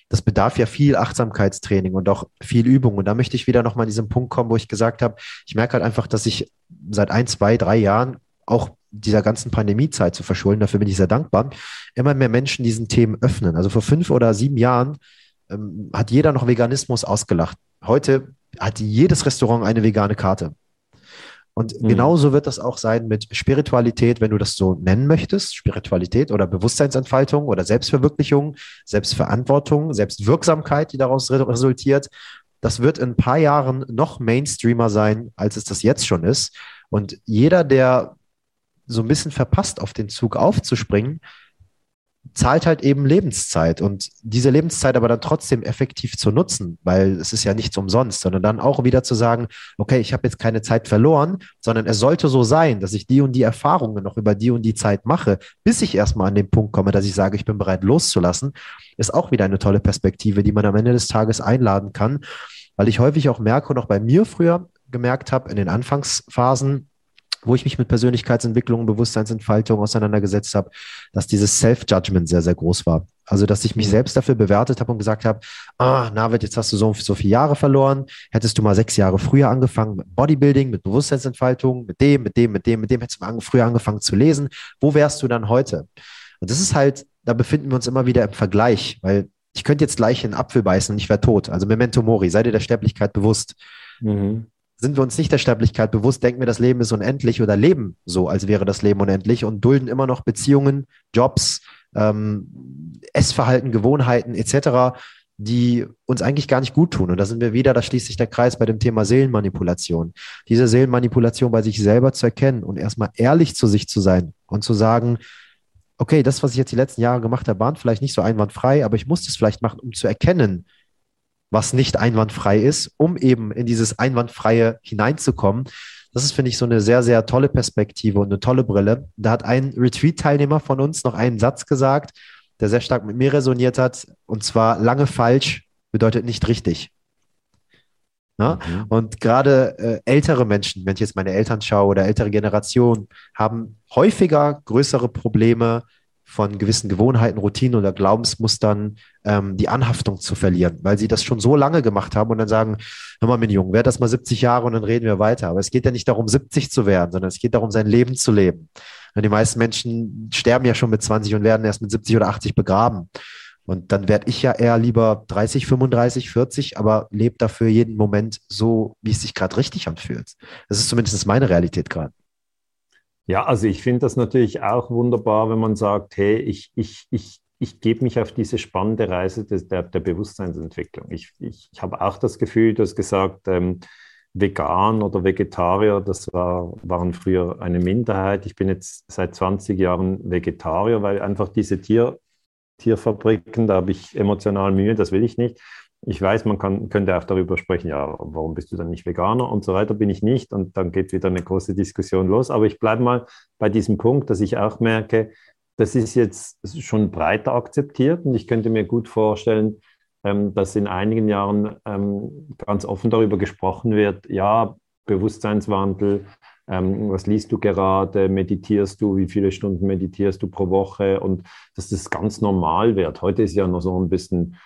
das bedarf ja viel Achtsamkeitstraining und auch viel Übung. Und da möchte ich wieder nochmal an diesen Punkt kommen, wo ich gesagt habe, ich merke halt einfach, dass ich seit ein, zwei, drei Jahren auch dieser ganzen Pandemiezeit zu verschulden, dafür bin ich sehr dankbar, immer mehr Menschen diesen Themen öffnen. Also vor fünf oder sieben Jahren ähm, hat jeder noch Veganismus ausgelacht. Heute hat jedes Restaurant eine vegane Karte. Und mhm. genauso wird das auch sein mit Spiritualität, wenn du das so nennen möchtest, Spiritualität oder Bewusstseinsentfaltung oder Selbstverwirklichung, Selbstverantwortung, Selbstwirksamkeit, die daraus resultiert. Das wird in ein paar Jahren noch Mainstreamer sein, als es das jetzt schon ist. Und jeder, der so ein bisschen verpasst, auf den Zug aufzuspringen, zahlt halt eben Lebenszeit. Und diese Lebenszeit aber dann trotzdem effektiv zu nutzen, weil es ist ja nichts umsonst, sondern dann auch wieder zu sagen, okay, ich habe jetzt keine Zeit verloren, sondern es sollte so sein, dass ich die und die Erfahrungen noch über die und die Zeit mache, bis ich erstmal an den Punkt komme, dass ich sage, ich bin bereit loszulassen, ist auch wieder eine tolle Perspektive, die man am Ende des Tages einladen kann, weil ich häufig auch merke und auch bei mir früher gemerkt habe, in den Anfangsphasen, wo ich mich mit Persönlichkeitsentwicklung, Bewusstseinsentfaltung auseinandergesetzt habe, dass dieses Self-Judgment sehr, sehr groß war. Also, dass ich mich mhm. selbst dafür bewertet habe und gesagt habe, ah, Navid, jetzt hast du so, so viele Jahre verloren. Hättest du mal sechs Jahre früher angefangen mit Bodybuilding, mit Bewusstseinsentfaltung, mit dem, mit dem, mit dem, mit dem, hättest du mal früher angefangen zu lesen. Wo wärst du dann heute? Und das ist halt, da befinden wir uns immer wieder im Vergleich, weil ich könnte jetzt gleich in einen Apfel beißen und ich wäre tot. Also Memento Mori, sei dir der Sterblichkeit bewusst. Mhm sind wir uns nicht der Sterblichkeit bewusst, denken wir, das Leben ist unendlich oder leben so, als wäre das Leben unendlich und dulden immer noch Beziehungen, Jobs, ähm, Essverhalten, Gewohnheiten etc., die uns eigentlich gar nicht gut tun. Und da sind wir wieder, da schließt sich der Kreis bei dem Thema Seelenmanipulation. Diese Seelenmanipulation bei sich selber zu erkennen und erstmal ehrlich zu sich zu sein und zu sagen, okay, das, was ich jetzt die letzten Jahre gemacht habe, war vielleicht nicht so einwandfrei, aber ich muss das vielleicht machen, um zu erkennen, was nicht einwandfrei ist, um eben in dieses Einwandfreie hineinzukommen. Das ist, finde ich, so eine sehr, sehr tolle Perspektive und eine tolle Brille. Da hat ein Retreat-Teilnehmer von uns noch einen Satz gesagt, der sehr stark mit mir resoniert hat. Und zwar, lange falsch bedeutet nicht richtig. Ja? Mhm. Und gerade äh, ältere Menschen, wenn ich jetzt meine Eltern schaue oder ältere Generationen, haben häufiger größere Probleme von gewissen Gewohnheiten, Routinen oder Glaubensmustern ähm, die Anhaftung zu verlieren, weil sie das schon so lange gemacht haben und dann sagen, hör mal, mein Junge, werd das mal 70 Jahre und dann reden wir weiter. Aber es geht ja nicht darum, 70 zu werden, sondern es geht darum, sein Leben zu leben. Und die meisten Menschen sterben ja schon mit 20 und werden erst mit 70 oder 80 begraben. Und dann werde ich ja eher lieber 30, 35, 40, aber lebe dafür jeden Moment so, wie es sich gerade richtig anfühlt. Das ist zumindest meine Realität gerade. Ja, also ich finde das natürlich auch wunderbar, wenn man sagt, hey, ich, ich, ich, ich gebe mich auf diese spannende Reise des, der, der Bewusstseinsentwicklung. Ich, ich, ich habe auch das Gefühl, du hast gesagt, ähm, vegan oder Vegetarier, das war, waren früher eine Minderheit. Ich bin jetzt seit 20 Jahren Vegetarier, weil einfach diese Tier, Tierfabriken, da habe ich emotional Mühe, das will ich nicht. Ich weiß, man kann, könnte auch darüber sprechen, ja, warum bist du dann nicht Veganer und so weiter, bin ich nicht. Und dann geht wieder eine große Diskussion los. Aber ich bleibe mal bei diesem Punkt, dass ich auch merke, das ist jetzt schon breiter akzeptiert und ich könnte mir gut vorstellen, ähm, dass in einigen Jahren ähm, ganz offen darüber gesprochen wird, ja, Bewusstseinswandel, ähm, was liest du gerade, meditierst du, wie viele Stunden meditierst du pro Woche und dass das ganz normal wird. Heute ist ja noch so ein bisschen,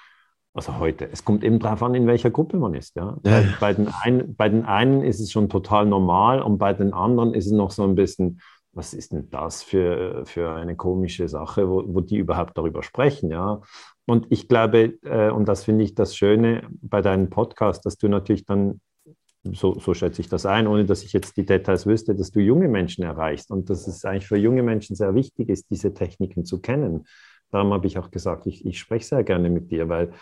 also heute, es kommt eben darauf an, in welcher Gruppe man ist. Ja? ja. Bei, den ein, bei den einen ist es schon total normal und bei den anderen ist es noch so ein bisschen, was ist denn das für, für eine komische Sache, wo, wo die überhaupt darüber sprechen, ja. Und ich glaube, äh, und das finde ich das Schöne bei deinem Podcast, dass du natürlich dann, so, so schätze ich das ein, ohne dass ich jetzt die Details wüsste, dass du junge Menschen erreichst und dass es eigentlich für junge Menschen sehr wichtig ist, diese Techniken zu kennen. Darum habe ich auch gesagt, ich, ich spreche sehr gerne mit dir, weil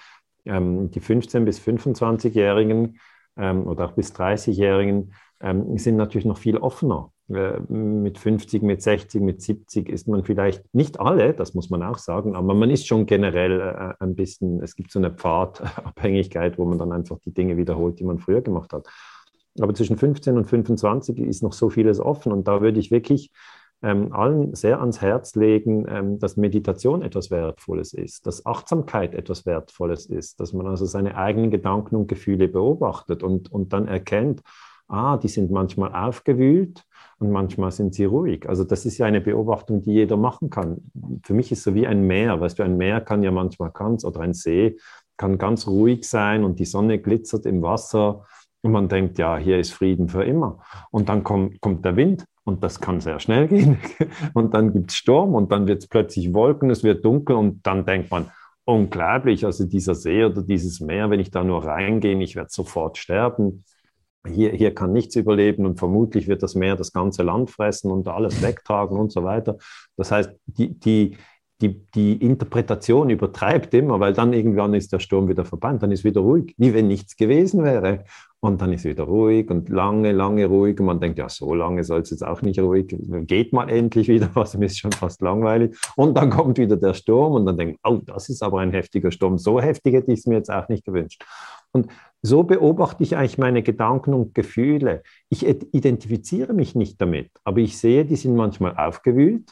ähm, die 15- bis 25-Jährigen ähm, oder auch bis 30-Jährigen ähm, sind natürlich noch viel offener äh, mit 50, mit 60, mit 70 ist man vielleicht nicht alle, das muss man auch sagen, aber man ist schon generell äh, ein bisschen, es gibt so eine Pfadabhängigkeit, wo man dann einfach die Dinge wiederholt, die man früher gemacht hat. Aber zwischen 15 und 25 ist noch so vieles offen und da würde ich wirklich ähm, allen sehr ans Herz legen, ähm, dass Meditation etwas Wertvolles ist, dass Achtsamkeit etwas Wertvolles ist, dass man also seine eigenen Gedanken und Gefühle beobachtet und, und dann erkennt, ah, die sind manchmal aufgewühlt und manchmal sind sie ruhig. Also das ist ja eine Beobachtung, die jeder machen kann. Für mich ist es so wie ein Meer. Weißt du, ein Meer kann ja manchmal ganz oder ein See kann ganz ruhig sein und die Sonne glitzert im Wasser und man denkt, ja, hier ist Frieden für immer. Und dann kommt, kommt der Wind und das kann sehr schnell gehen. Und dann gibt es Sturm und dann wird es plötzlich Wolken, es wird dunkel und dann denkt man, unglaublich, also dieser See oder dieses Meer, wenn ich da nur reingehe, ich werde sofort sterben hier, hier kann nichts überleben und vermutlich wird das Meer das ganze Land fressen und alles wegtragen und so weiter. Das heißt, die, die, die, die Interpretation übertreibt immer, weil dann irgendwann ist der Sturm wieder verbannt, dann ist wieder ruhig, wie wenn nichts gewesen wäre. Und dann ist wieder ruhig und lange, lange ruhig. Und man denkt, ja, so lange soll es jetzt auch nicht ruhig. Geht mal endlich wieder was, mir ist schon fast langweilig. Und dann kommt wieder der Sturm und dann denkt, oh, das ist aber ein heftiger Sturm. So heftig hätte ich es mir jetzt auch nicht gewünscht. Und so beobachte ich eigentlich meine Gedanken und Gefühle. Ich identifiziere mich nicht damit, aber ich sehe, die sind manchmal aufgewühlt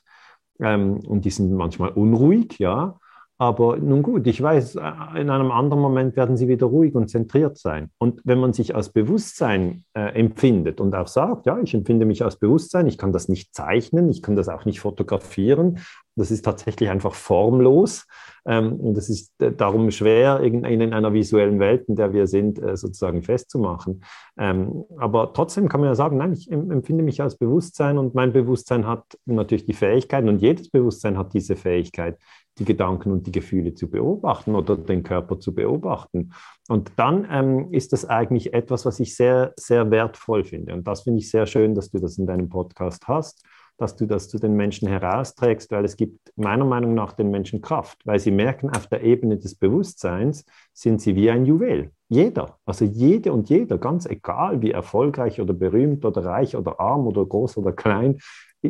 ähm, und die sind manchmal unruhig, ja. Aber nun gut, ich weiß, äh, in einem anderen Moment werden sie wieder ruhig und zentriert sein. Und wenn man sich als Bewusstsein äh, empfindet und auch sagt, ja, ich empfinde mich als Bewusstsein, ich kann das nicht zeichnen, ich kann das auch nicht fotografieren, das ist tatsächlich einfach formlos. Ähm, und es ist äh, darum schwer, in, in, einer visuellen Welt, in der wir sind, äh, sozusagen festzumachen. Ähm, aber trotzdem kann man ja sagen, nein, ich empfinde mich als Bewusstsein und mein Bewusstsein hat natürlich die Fähigkeit und jedes Bewusstsein hat diese Fähigkeit, die Gedanken und die Gefühle zu beobachten oder den Körper zu beobachten. Und dann ähm, ist das eigentlich etwas, was ich sehr, sehr wertvoll finde. Und das finde ich sehr schön, dass du das in deinem Podcast hast dass du das zu den Menschen herausträgst, weil es gibt meiner Meinung nach den Menschen Kraft, weil sie merken, auf der Ebene des Bewusstseins sind sie wie ein Juwel. Jeder, also jede und jeder, ganz egal wie erfolgreich oder berühmt oder reich oder arm oder groß oder klein,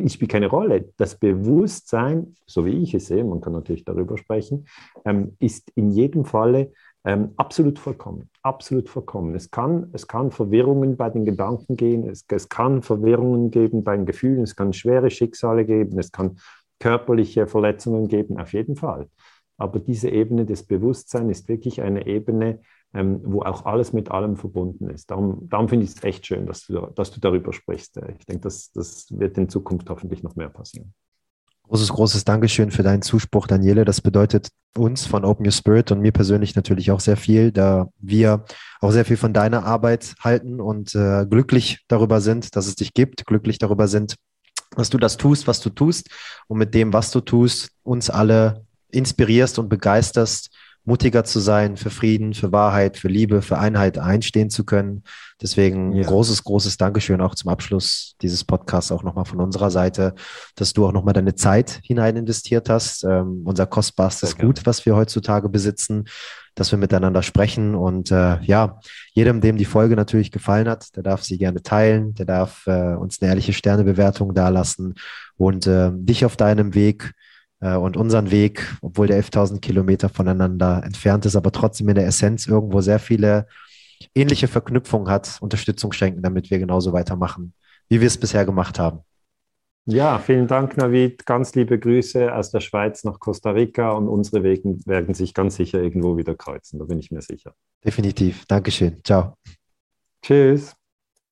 spielt keine Rolle. Das Bewusstsein, so wie ich es sehe, man kann natürlich darüber sprechen, ähm, ist in jedem Falle ähm, absolut vollkommen, absolut vollkommen. Es kann, es kann Verwirrungen bei den Gedanken gehen, es, es kann Verwirrungen geben bei den Gefühlen, es kann schwere Schicksale geben, es kann körperliche Verletzungen geben, auf jeden Fall. Aber diese Ebene des Bewusstseins ist wirklich eine Ebene, ähm, wo auch alles mit allem verbunden ist. Darum, darum finde ich es echt schön, dass du, dass du darüber sprichst. Ich denke, das, das wird in Zukunft hoffentlich noch mehr passieren. Großes, großes Dankeschön für deinen Zuspruch, Daniele. Das bedeutet uns von Open Your Spirit und mir persönlich natürlich auch sehr viel, da wir auch sehr viel von deiner Arbeit halten und äh, glücklich darüber sind, dass es dich gibt, glücklich darüber sind, dass du das tust, was du tust und mit dem, was du tust, uns alle inspirierst und begeisterst, mutiger zu sein, für Frieden, für Wahrheit, für Liebe, für Einheit einstehen zu können. Deswegen ja. großes, großes Dankeschön auch zum Abschluss dieses Podcasts auch nochmal von unserer Seite, dass du auch nochmal deine Zeit hinein investiert hast. Ähm, unser kostbarstes Gut, was wir heutzutage besitzen, dass wir miteinander sprechen. Und äh, ja, jedem, dem die Folge natürlich gefallen hat, der darf sie gerne teilen, der darf äh, uns eine ehrliche Sternebewertung dalassen und äh, dich auf deinem Weg und unseren Weg, obwohl der 11.000 Kilometer voneinander entfernt ist, aber trotzdem in der Essenz irgendwo sehr viele ähnliche Verknüpfungen hat, Unterstützung schenken, damit wir genauso weitermachen, wie wir es bisher gemacht haben. Ja, vielen Dank, Navid. Ganz liebe Grüße aus der Schweiz nach Costa Rica und unsere Wege werden sich ganz sicher irgendwo wieder kreuzen, da bin ich mir sicher. Definitiv. Dankeschön. Ciao. Tschüss.